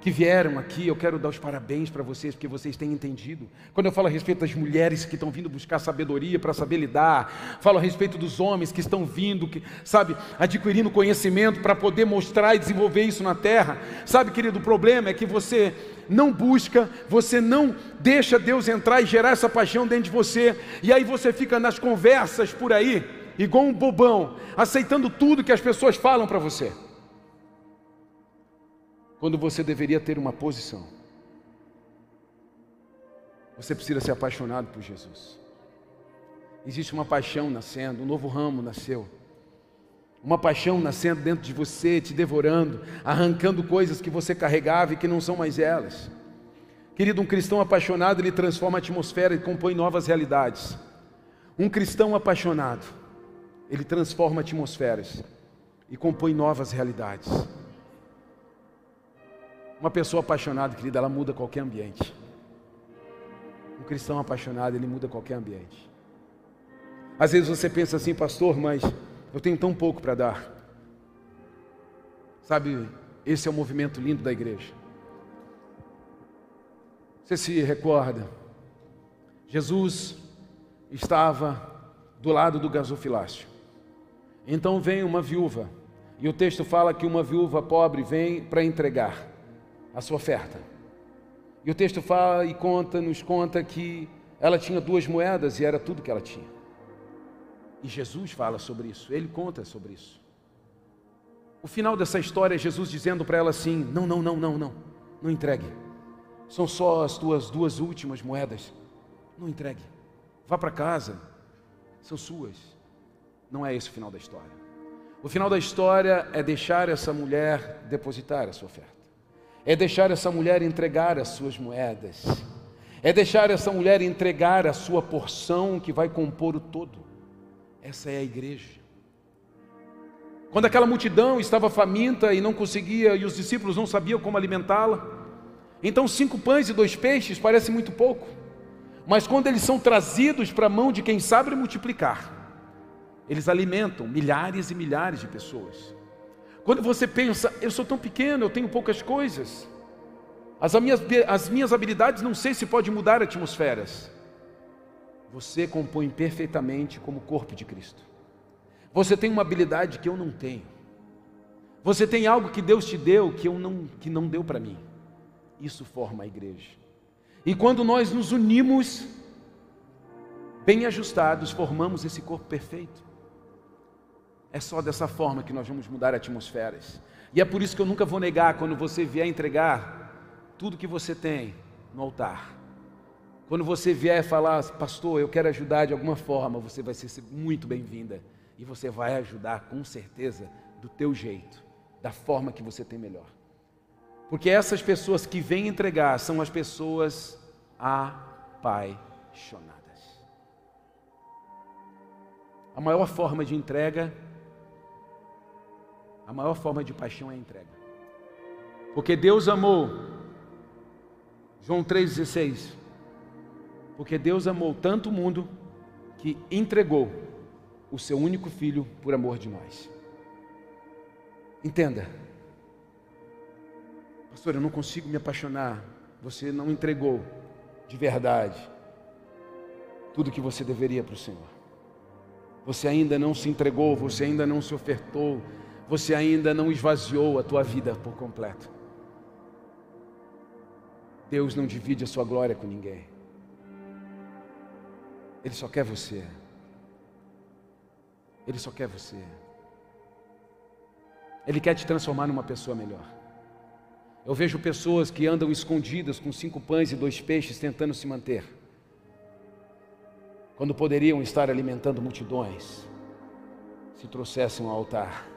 que vieram aqui, eu quero dar os parabéns para vocês, porque vocês têm entendido. Quando eu falo a respeito das mulheres que estão vindo buscar sabedoria para saber lidar, falo a respeito dos homens que estão vindo, que, sabe, adquirindo conhecimento para poder mostrar e desenvolver isso na terra. Sabe, querido, o problema é que você não busca, você não deixa Deus entrar e gerar essa paixão dentro de você, e aí você fica nas conversas por aí, igual um bobão, aceitando tudo que as pessoas falam para você quando você deveria ter uma posição. Você precisa ser apaixonado por Jesus. Existe uma paixão nascendo, um novo ramo nasceu. Uma paixão nascendo dentro de você, te devorando, arrancando coisas que você carregava e que não são mais elas. Querido, um cristão apaixonado, ele transforma a atmosfera e compõe novas realidades. Um cristão apaixonado, ele transforma atmosferas e compõe novas realidades. Uma pessoa apaixonada, querida, ela muda qualquer ambiente. Um cristão apaixonado, ele muda qualquer ambiente. Às vezes você pensa assim, pastor, mas eu tenho tão pouco para dar. Sabe, esse é o movimento lindo da igreja. Você se recorda? Jesus estava do lado do gasofilácio. Então vem uma viúva E o texto fala que uma viúva pobre vem para entregar a sua oferta. E o texto fala e conta, nos conta que ela tinha duas moedas e era tudo que ela tinha. E Jesus fala sobre isso, ele conta sobre isso. O final dessa história é Jesus dizendo para ela assim: Não, não, não, não, não, não entregue. São só as tuas duas últimas moedas. Não entregue. Vá para casa, são suas. Não é esse o final da história. O final da história é deixar essa mulher depositar a sua oferta, é deixar essa mulher entregar as suas moedas, é deixar essa mulher entregar a sua porção que vai compor o todo. Essa é a igreja. Quando aquela multidão estava faminta e não conseguia, e os discípulos não sabiam como alimentá-la, então cinco pães e dois peixes parece muito pouco, mas quando eles são trazidos para a mão de quem sabe multiplicar, eles alimentam milhares e milhares de pessoas. Quando você pensa, eu sou tão pequeno, eu tenho poucas coisas, as minhas, as minhas habilidades não sei se pode mudar atmosferas. Você compõe perfeitamente como corpo de Cristo. Você tem uma habilidade que eu não tenho. Você tem algo que Deus te deu que, eu não, que não deu para mim. Isso forma a igreja. E quando nós nos unimos, bem ajustados, formamos esse corpo perfeito. É só dessa forma que nós vamos mudar atmosferas. E é por isso que eu nunca vou negar quando você vier entregar tudo que você tem no altar. Quando você vier falar, pastor, eu quero ajudar de alguma forma, você vai ser muito bem-vinda. E você vai ajudar com certeza do teu jeito, da forma que você tem melhor. Porque essas pessoas que vêm entregar são as pessoas apaixonadas. A maior forma de entrega a maior forma de paixão é a entrega. Porque Deus amou, João 3,16. Porque Deus amou tanto o mundo que entregou o seu único filho por amor de nós. Entenda, pastor, eu não consigo me apaixonar. Você não entregou de verdade tudo que você deveria para o Senhor. Você ainda não se entregou, você ainda não se ofertou, você ainda não esvaziou a tua vida por completo. Deus não divide a sua glória com ninguém. Ele só quer você. Ele só quer você. Ele quer te transformar numa pessoa melhor. Eu vejo pessoas que andam escondidas com cinco pães e dois peixes tentando se manter, quando poderiam estar alimentando multidões, se trouxessem ao altar.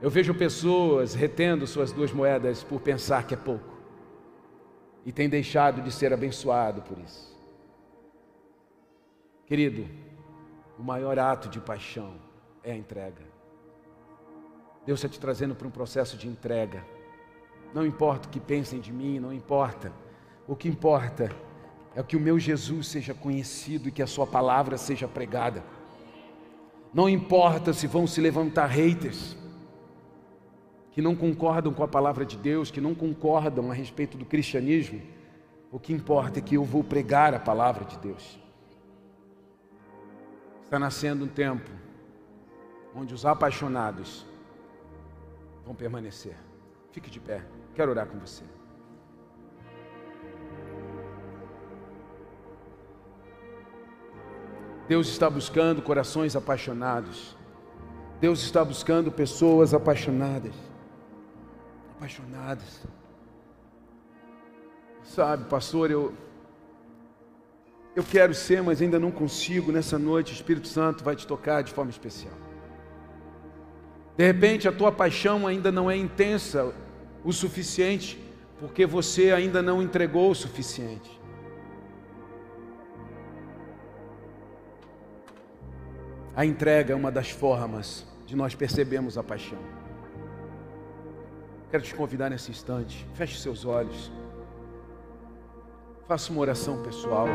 Eu vejo pessoas retendo suas duas moedas por pensar que é pouco e tem deixado de ser abençoado por isso. Querido, o maior ato de paixão é a entrega. Deus está te trazendo para um processo de entrega. Não importa o que pensem de mim, não importa. O que importa é que o meu Jesus seja conhecido e que a sua palavra seja pregada. Não importa se vão se levantar haters que não concordam com a palavra de Deus, que não concordam a respeito do cristianismo, o que importa é que eu vou pregar a palavra de Deus. Está nascendo um tempo onde os apaixonados vão permanecer. Fique de pé, quero orar com você. Deus está buscando corações apaixonados. Deus está buscando pessoas apaixonadas apaixonadas. Sabe, pastor, eu eu quero ser, mas ainda não consigo. Nessa noite, o Espírito Santo vai te tocar de forma especial. De repente, a tua paixão ainda não é intensa o suficiente, porque você ainda não entregou o suficiente. A entrega é uma das formas de nós percebermos a paixão. Quero te convidar nesse instante. Feche seus olhos. Faça uma oração pessoal.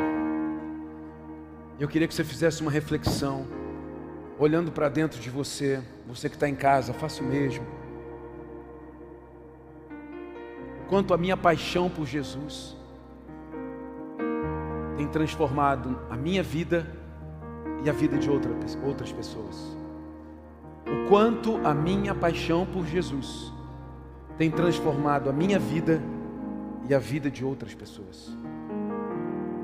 Eu queria que você fizesse uma reflexão, olhando para dentro de você. Você que está em casa, faça o mesmo. Quanto a minha paixão por Jesus tem transformado a minha vida e a vida de outras pessoas. o quanto a minha paixão por Jesus tem transformado a minha vida e a vida de outras pessoas.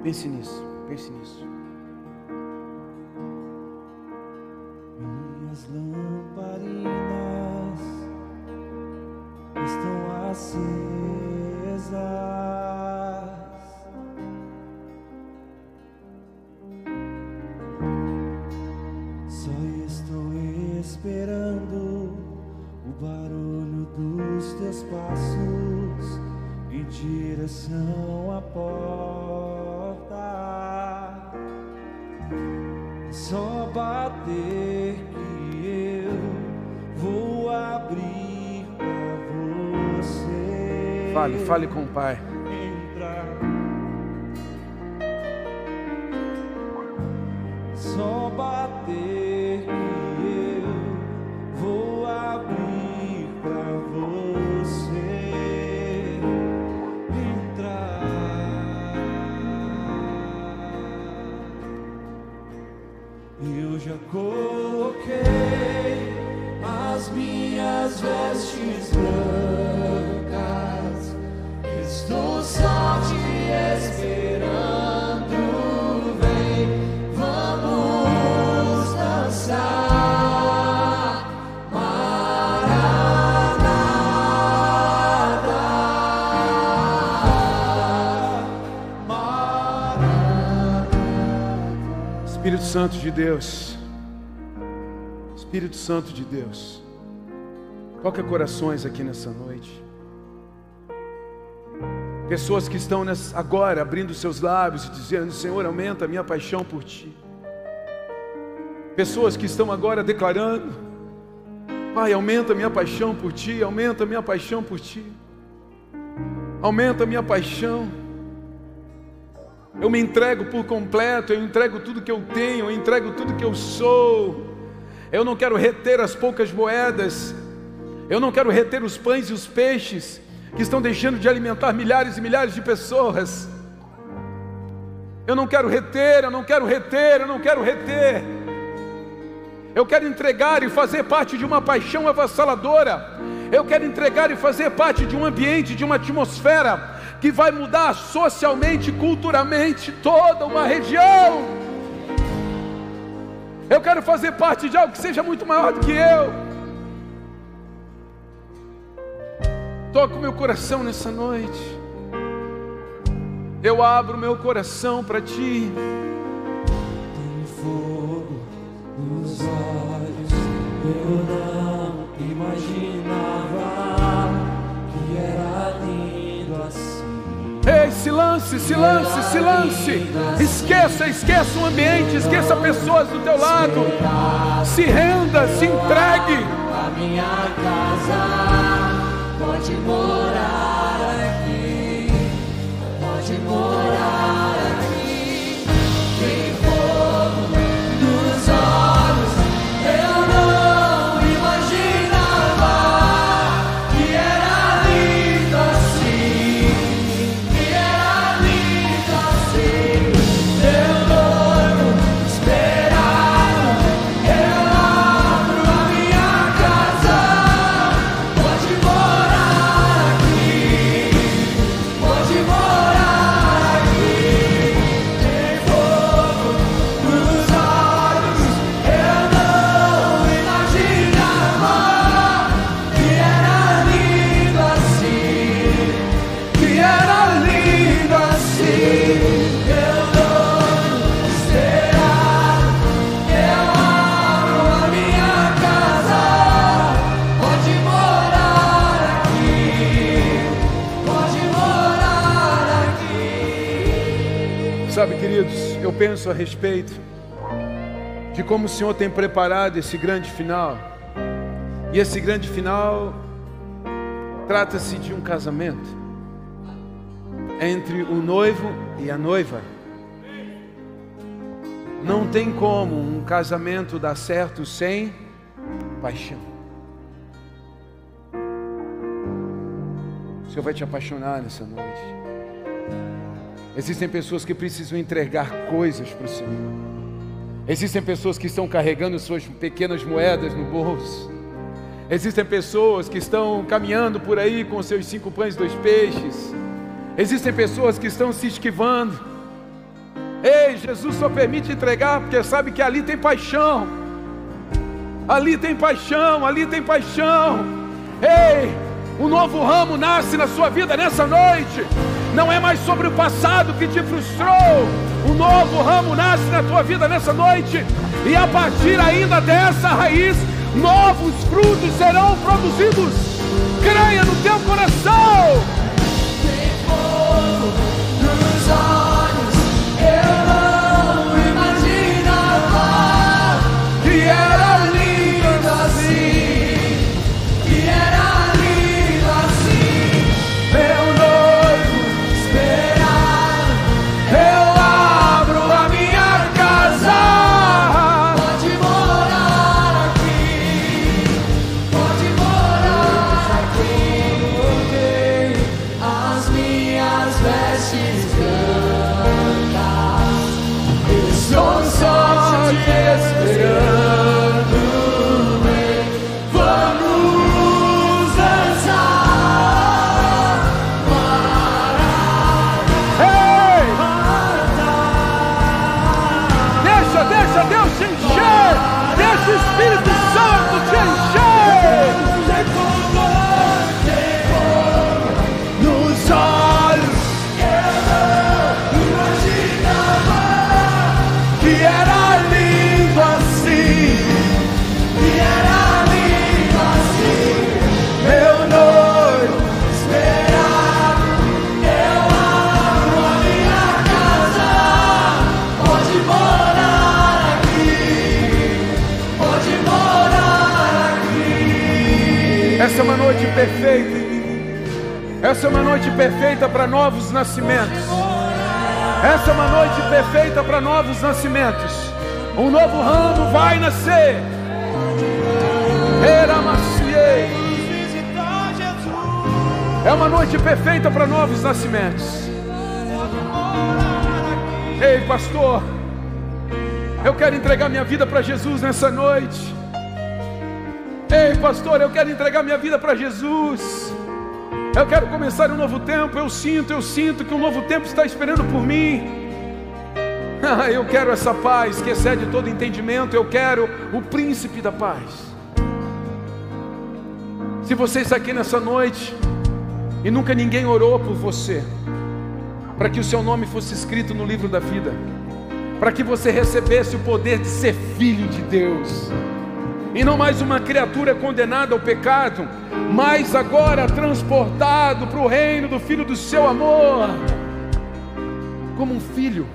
Pense nisso, pense nisso. Fale, Santo de Deus. Espírito Santo de Deus. Toca corações aqui nessa noite. Pessoas que estão nessa- agora abrindo seus lábios e dizendo: Senhor, aumenta a minha paixão por Ti. Pessoas que estão agora declarando: Pai, aumenta a minha paixão por Ti, aumenta a minha paixão por Ti. Aumenta a minha paixão. Eu me entrego por completo, eu entrego tudo que eu tenho, eu entrego tudo que eu sou. Eu não quero reter as poucas moedas, eu não quero reter os pães e os peixes que estão deixando de alimentar milhares e milhares de pessoas. Eu não quero reter, eu não quero reter, eu não quero reter. Eu quero entregar e fazer parte de uma paixão avassaladora. Eu quero entregar e fazer parte de um ambiente, de uma atmosfera que vai mudar socialmente, culturalmente toda uma região. Eu quero fazer parte de algo que seja muito maior do que eu. Toca o meu coração nessa noite. Eu abro meu coração para ti. Tem fogo nos olhos. Eu não Ei, se lance, se lance, se lance. Esqueça, esqueça o ambiente, esqueça pessoas do teu lado. Se renda, se entregue. A minha casa pode morar aqui. Pode morar aqui. Penso a respeito de como o Senhor tem preparado esse grande final. E esse grande final trata-se de um casamento entre o noivo e a noiva. Não tem como um casamento dar certo sem paixão. O Senhor vai te apaixonar nessa noite. Existem pessoas que precisam entregar coisas para o Senhor. Existem pessoas que estão carregando suas pequenas moedas no bolso. Existem pessoas que estão caminhando por aí com seus cinco pães e dois peixes. Existem pessoas que estão se esquivando. Ei, Jesus só permite entregar porque sabe que ali tem paixão. Ali tem paixão, ali tem paixão. Ei, um novo ramo nasce na sua vida nessa noite. Não é mais sobre o passado que te frustrou. Um novo ramo nasce na tua vida nessa noite. E a partir ainda dessa raiz, novos frutos serão produzidos. Creia no teu coração. Vida para Jesus nessa noite. Ei, pastor, eu quero entregar minha vida para Jesus. Eu quero começar um novo tempo. Eu sinto, eu sinto que um novo tempo está esperando por mim. <laughs> Ah, eu quero essa paz que excede todo entendimento. Eu quero o príncipe da paz. Se você está aqui nessa noite e nunca ninguém orou por você, para que o seu nome fosse escrito no livro da vida, para que você recebesse o poder de ser filho de Deus, e não mais uma criatura condenada ao pecado, mas agora transportado para o reino do Filho do seu amor, como um filho.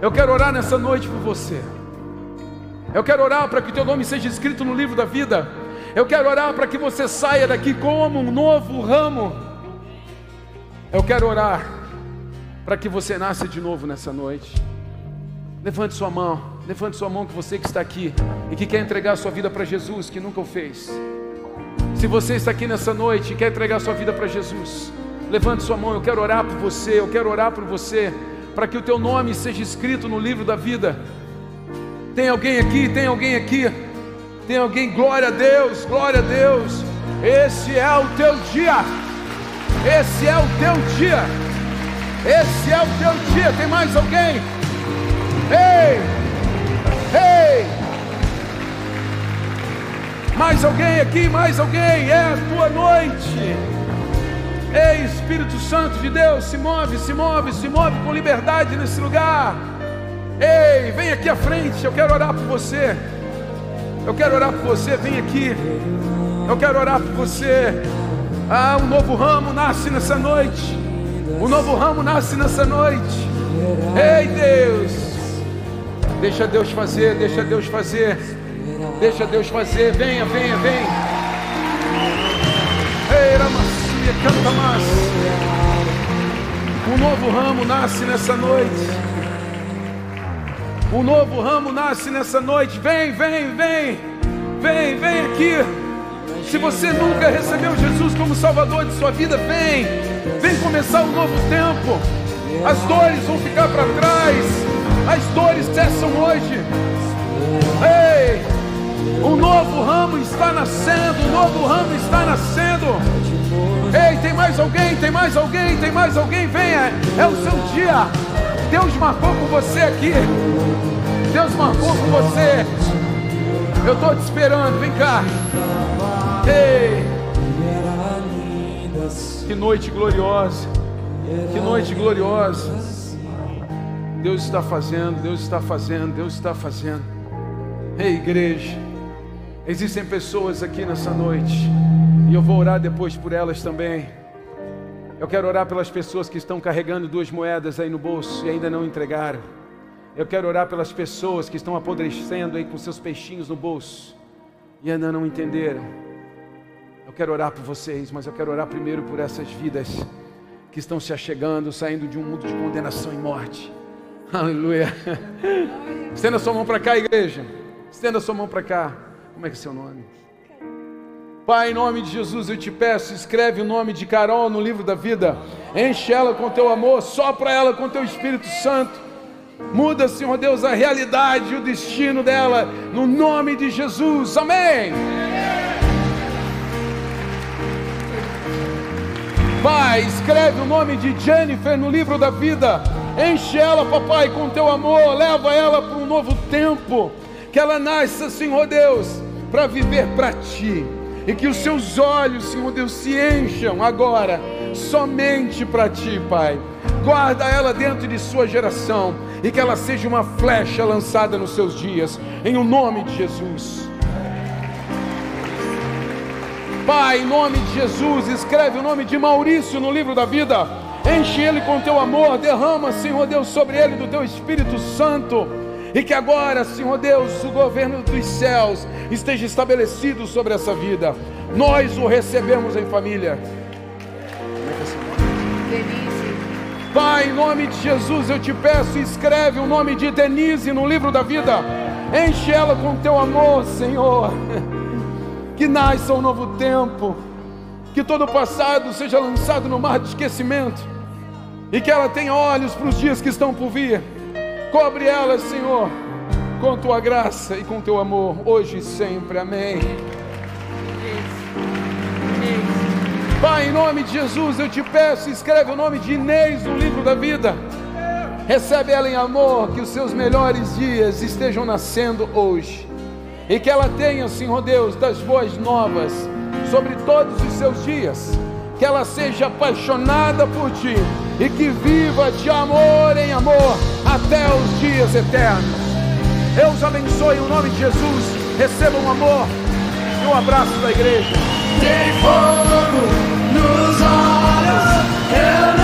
Eu quero orar nessa noite por você. Eu quero orar para que o teu nome seja escrito no livro da vida. Eu quero orar para que você saia daqui como um novo ramo. Eu quero orar para que você nasça de novo nessa noite. Levante sua mão, levante sua mão que você que está aqui e que quer entregar sua vida para Jesus, que nunca o fez. Se você está aqui nessa noite e quer entregar sua vida para Jesus, levante sua mão, eu quero orar por você, eu quero orar por você, para que o teu nome seja escrito no livro da vida. Tem alguém aqui? Tem alguém aqui? Tem alguém? Glória a Deus, glória a Deus. Esse é o teu dia. Esse é o teu dia. Esse é o teu dia. Tem mais alguém? Ei! Ei! Mais alguém aqui? Mais alguém? É a tua noite. Ei, Espírito Santo de Deus, se move, se move, se move com liberdade nesse lugar. Ei, vem aqui à frente, eu quero orar por você. Eu quero orar por você, vem aqui. Eu quero orar por você. Ah, um novo ramo nasce nessa noite. Um novo ramo nasce nessa noite. Ei, Deus. Deixa Deus fazer, deixa Deus fazer. Deixa Deus fazer. Venha, venha, venha. Ei, Ramacia, canta mais. Um novo ramo nasce nessa noite. Um novo ramo nasce nessa noite. Vem, vem, vem. Vem, vem aqui. Se você nunca recebeu Jesus como Salvador de sua vida, vem. Vem começar um novo tempo. As dores vão ficar para trás. As dores cessam hoje. Ei! Um novo ramo está nascendo, um novo ramo está nascendo. Ei, tem mais alguém? Tem mais alguém? Tem mais alguém? Venha, é o seu dia. Deus marcou com você aqui. Deus marcou com você. Eu estou te esperando, vem cá. Ei, que noite gloriosa. Que noite gloriosa. Deus está fazendo, Deus está fazendo, Deus está fazendo. Ei, igreja. Existem pessoas aqui nessa noite. E eu vou orar depois por elas também. Eu quero orar pelas pessoas que estão carregando duas moedas aí no bolso e ainda não entregaram. Eu quero orar pelas pessoas que estão apodrecendo aí com seus peixinhos no bolso e ainda não entenderam. Eu quero orar por vocês, mas eu quero orar primeiro por essas vidas que estão se achegando, saindo de um mundo de condenação e morte. Aleluia. Estenda sua mão para cá, igreja. Estenda sua mão para cá. Como é que é seu nome? Pai, em nome de Jesus, eu te peço, escreve o nome de Carol no livro da vida. Enche ela com teu amor, sopra ela com teu Espírito Santo. Muda, Senhor Deus, a realidade e o destino dela, no nome de Jesus. Amém. Pai, escreve o nome de Jennifer no livro da vida. Enche ela, papai, com teu amor. Leva ela para um novo tempo. Que ela nasça, Senhor Deus, para viver para ti. E que os seus olhos, Senhor Deus, se encham agora somente para ti, Pai. Guarda ela dentro de sua geração e que ela seja uma flecha lançada nos seus dias, em o nome de Jesus. Pai, em nome de Jesus, escreve o nome de Maurício no livro da vida. Enche ele com teu amor, derrama, Senhor Deus, sobre ele do teu Espírito Santo. E que agora, Senhor Deus, o governo dos céus esteja estabelecido sobre essa vida. Nós o recebemos em família. Pai, em nome de Jesus, eu te peço, escreve o nome de Denise no livro da vida. Enche ela com teu amor, Senhor. <laughs> Que nasça um novo tempo. Que todo o passado seja lançado no mar de esquecimento. E que ela tenha olhos para os dias que estão por vir. Cobre ela, Senhor, com tua graça e com teu amor, hoje e sempre. Amém. Pai, em nome de Jesus, eu te peço, escreve o nome de Inês no livro da vida. Recebe ela em amor, que os seus melhores dias estejam nascendo hoje e que ela tenha, Senhor Deus, das boas novas sobre todos os seus dias, que ela seja apaixonada por Ti e que viva de amor em amor até os dias eternos. Deus abençoe o nome de Jesus, receba um amor e um abraço da igreja. Tem fogo nos olhos,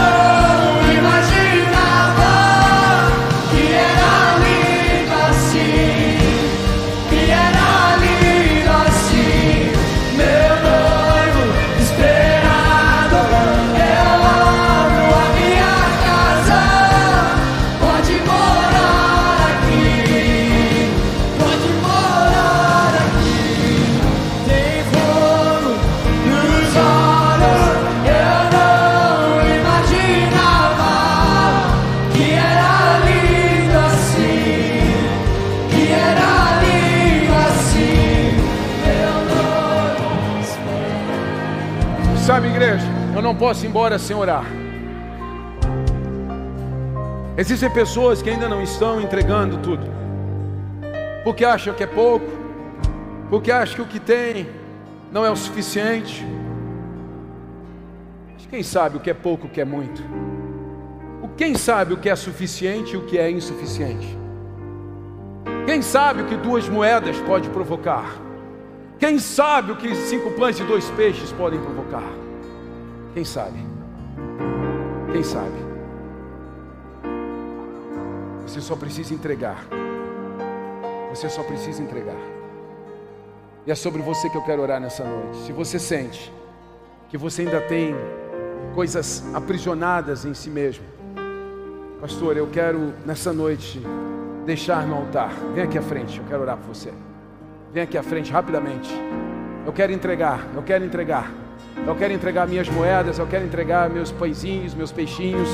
posso ir embora sem orar. Existem pessoas que ainda não estão entregando tudo, porque acham que é pouco, porque acham que o que tem não é o suficiente. Mas quem sabe o que é pouco, o que é muito? O quem sabe o que é suficiente e o que é insuficiente? Quem sabe o que duas moedas pode provocar? Quem sabe o que cinco pães e dois peixes podem provocar? Quem sabe? Quem sabe? Você só precisa entregar. Você só precisa entregar. E é sobre você que eu quero orar nessa noite. Se você sente que você ainda tem coisas aprisionadas em si mesmo, pastor, eu quero nessa noite deixar no altar. Vem aqui à frente, eu quero orar por você. Vem aqui à frente rapidamente. Eu quero entregar, eu quero entregar. Eu quero entregar minhas moedas, eu quero entregar meus pãezinhos, meus peixinhos.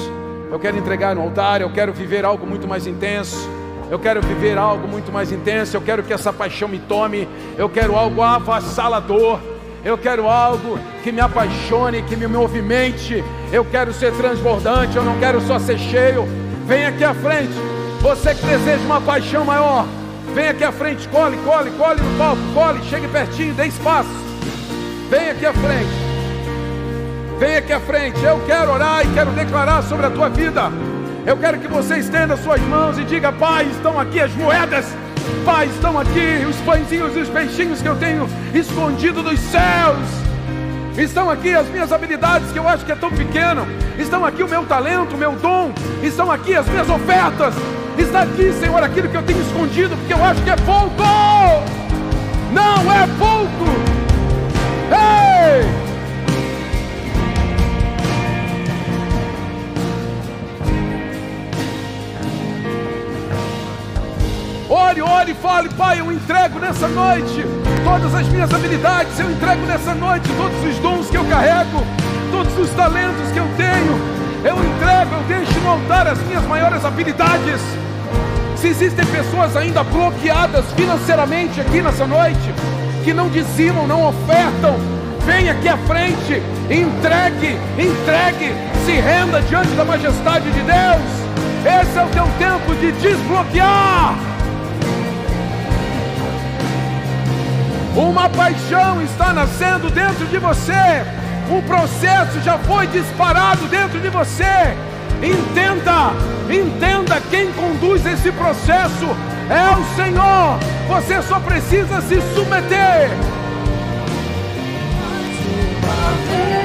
Eu quero entregar no altar, eu quero viver algo muito mais intenso. Eu quero viver algo muito mais intenso. Eu quero que essa paixão me tome. Eu quero algo avassalador. Eu quero algo que me apaixone, que me movimente. Eu quero ser transbordante. Eu não quero só ser cheio. Vem aqui à frente. Você que deseja uma paixão maior. Vem aqui à frente. Cole, cole, cole no palco. Cole, chegue pertinho, dê espaço. Vem aqui à frente. Vem aqui à frente. Eu quero orar e quero declarar sobre a tua vida. Eu quero que você estenda suas mãos e diga: Pai, estão aqui as moedas. Pai, estão aqui os pãezinhos e os peixinhos que eu tenho escondido dos céus. Estão aqui as minhas habilidades que eu acho que é tão pequeno. Estão aqui o meu talento, o meu dom. Estão aqui as minhas ofertas. Está aqui, Senhor, aquilo que eu tenho escondido, porque eu acho que é pouco. Não é pouco. Ei! Ore, ore e fale, Pai, eu entrego nessa noite todas as minhas habilidades, eu entrego nessa noite todos os dons que eu carrego, todos os talentos que eu tenho. Eu entrego, eu deixo no altar as minhas maiores habilidades. Se existem pessoas ainda bloqueadas financeiramente aqui nessa noite, que não dizimam, não ofertam, vem aqui à frente, entregue, entregue, se renda diante da majestade de Deus. Esse é o teu tempo de desbloquear. Uma paixão está nascendo dentro de você. Um processo já foi disparado dentro de você. Entenda, entenda quem conduz esse processo é o Senhor. Você só precisa se submeter. Uma vez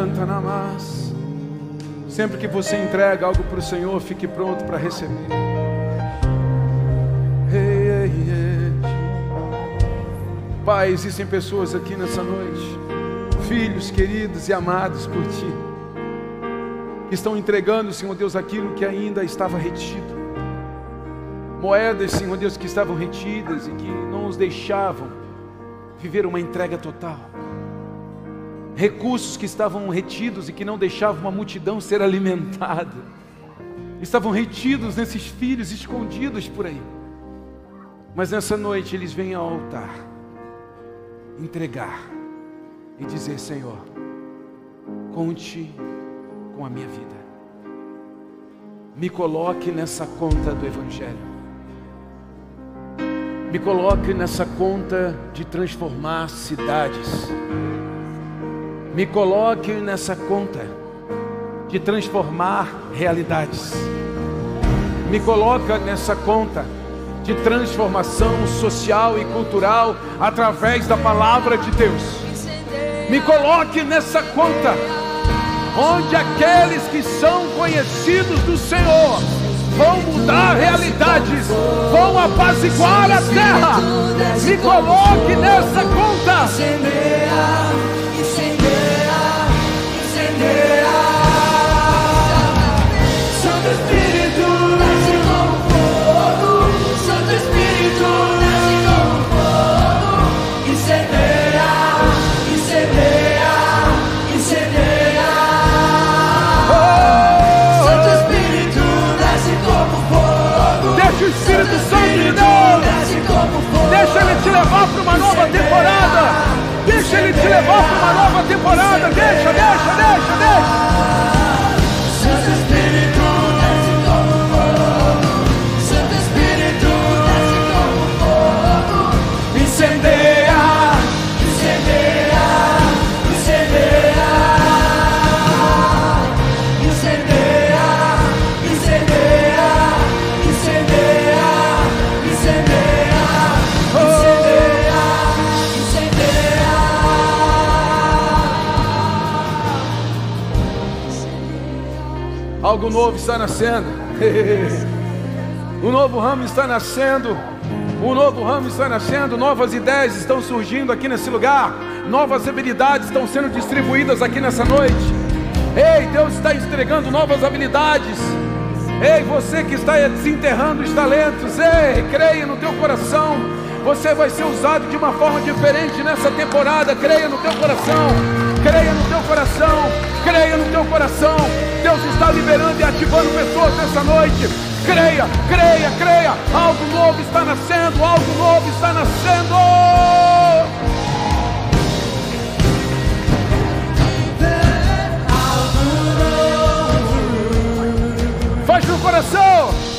canta namas. Sempre que você entrega algo para o Senhor, fique pronto para receber. Pai, existem pessoas aqui nessa noite, filhos queridos e amados por Ti, que estão entregando, Senhor Deus, aquilo que ainda estava retido. Moedas, Senhor Deus, que estavam retidas e que não os deixavam viver uma entrega total recursos que estavam retidos e que não deixavam uma multidão ser <laughs> alimentada, estavam retidos nesses filhos escondidos por aí. Mas nessa noite eles vêm ao altar entregar e dizer: Senhor, conte com a minha vida, me coloque nessa conta do Evangelho. Me coloque nessa conta de transformar cidades. Me coloque nessa conta de transformar realidades. Me coloca nessa conta de transformação social e cultural através da palavra de Deus. Me coloque nessa conta onde aqueles que são conhecidos do Senhor vão mudar realidades, vão apaziguar a terra. Me coloque nessa conta. Algo novo está nascendo. O <laughs> novo ramo está nascendo. O novo ramo está nascendo. Novas ideias estão surgindo aqui nesse lugar. Novas habilidades estão sendo distribuídas aqui nessa noite. Ei, Deus está entregando novas habilidades. Ei, você que está desenterrando os talentos, ei, creia no teu coração. Você vai ser usado de uma forma diferente nessa temporada. Creia no teu coração. Creia no teu coração. Creia no teu coração. Deus está liberando e ativando pessoas nessa noite. Creia, creia, creia. Algo novo está nascendo. Algo novo está nascendo. Faz no coração.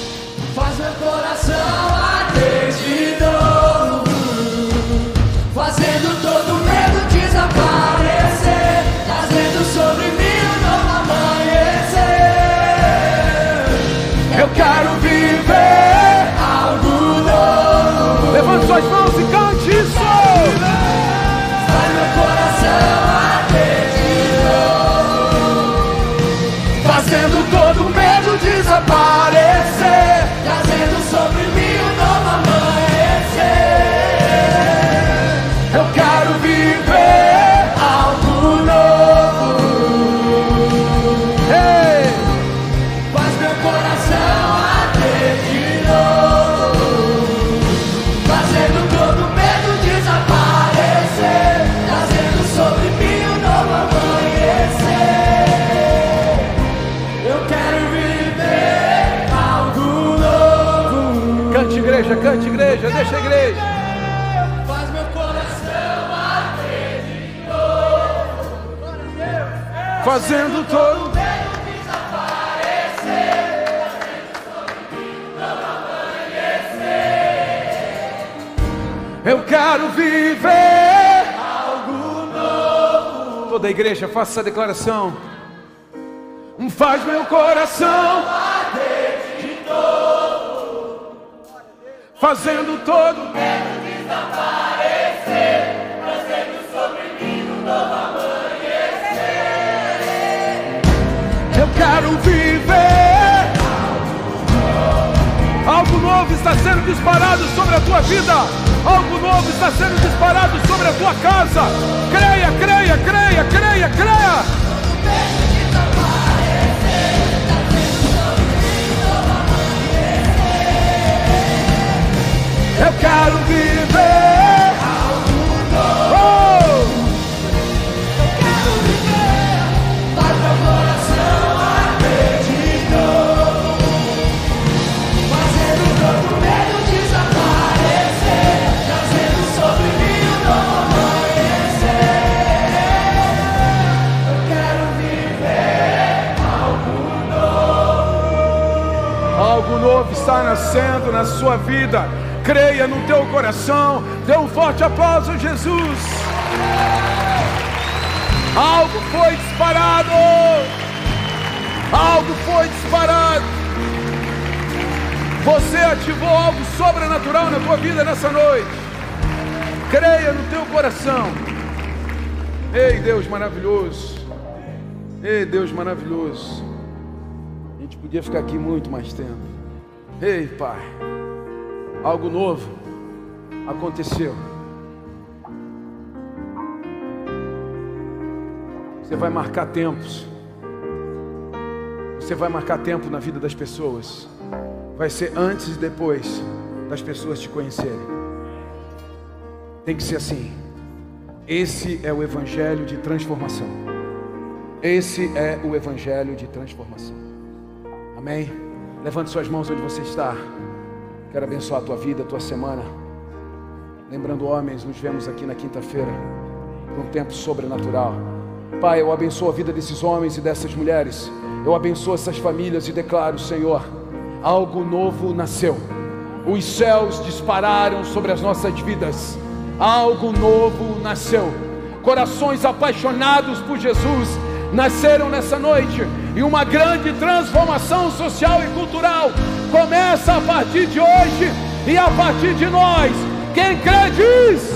Fazendo todo. desaparecer, Eu quero viver algo novo. Toda a igreja, faça essa declaração. Faz meu coração fazendo todo Eu novo está sendo disparado sobre a tua vida. Algo novo está sendo disparado sobre a tua casa. Creia, creia, creia, creia, creia. Eu quero viver. Oh! Algo novo está nascendo na sua vida. Creia no teu coração. Dê um forte aplauso, Jesus. Algo foi disparado. Algo foi disparado. Você ativou algo sobrenatural na tua vida nessa noite. Creia no teu coração. Ei, Deus maravilhoso. Ei, Deus maravilhoso. A gente podia ficar aqui muito mais tempo. Ei, Pai, algo novo aconteceu. Você vai marcar tempos. Você vai marcar tempo na vida das pessoas. Vai ser antes e depois das pessoas te conhecerem. Tem que ser assim. Esse é o evangelho de transformação. Esse é o evangelho de transformação. Amém? Levante suas mãos onde você está. Quero abençoar a tua vida, a tua semana. Lembrando, homens, nos vemos aqui na quinta-feira, num tempo sobrenatural. Pai, eu abençoo a vida desses homens e dessas mulheres. Eu abençoo essas famílias e declaro, Senhor, algo novo nasceu. Os céus dispararam sobre as nossas vidas. Algo novo nasceu. Corações apaixonados por Jesus nasceram nessa noite e uma grande transformação social e cultural começa a partir de hoje e a partir de nós. Quem crê diz.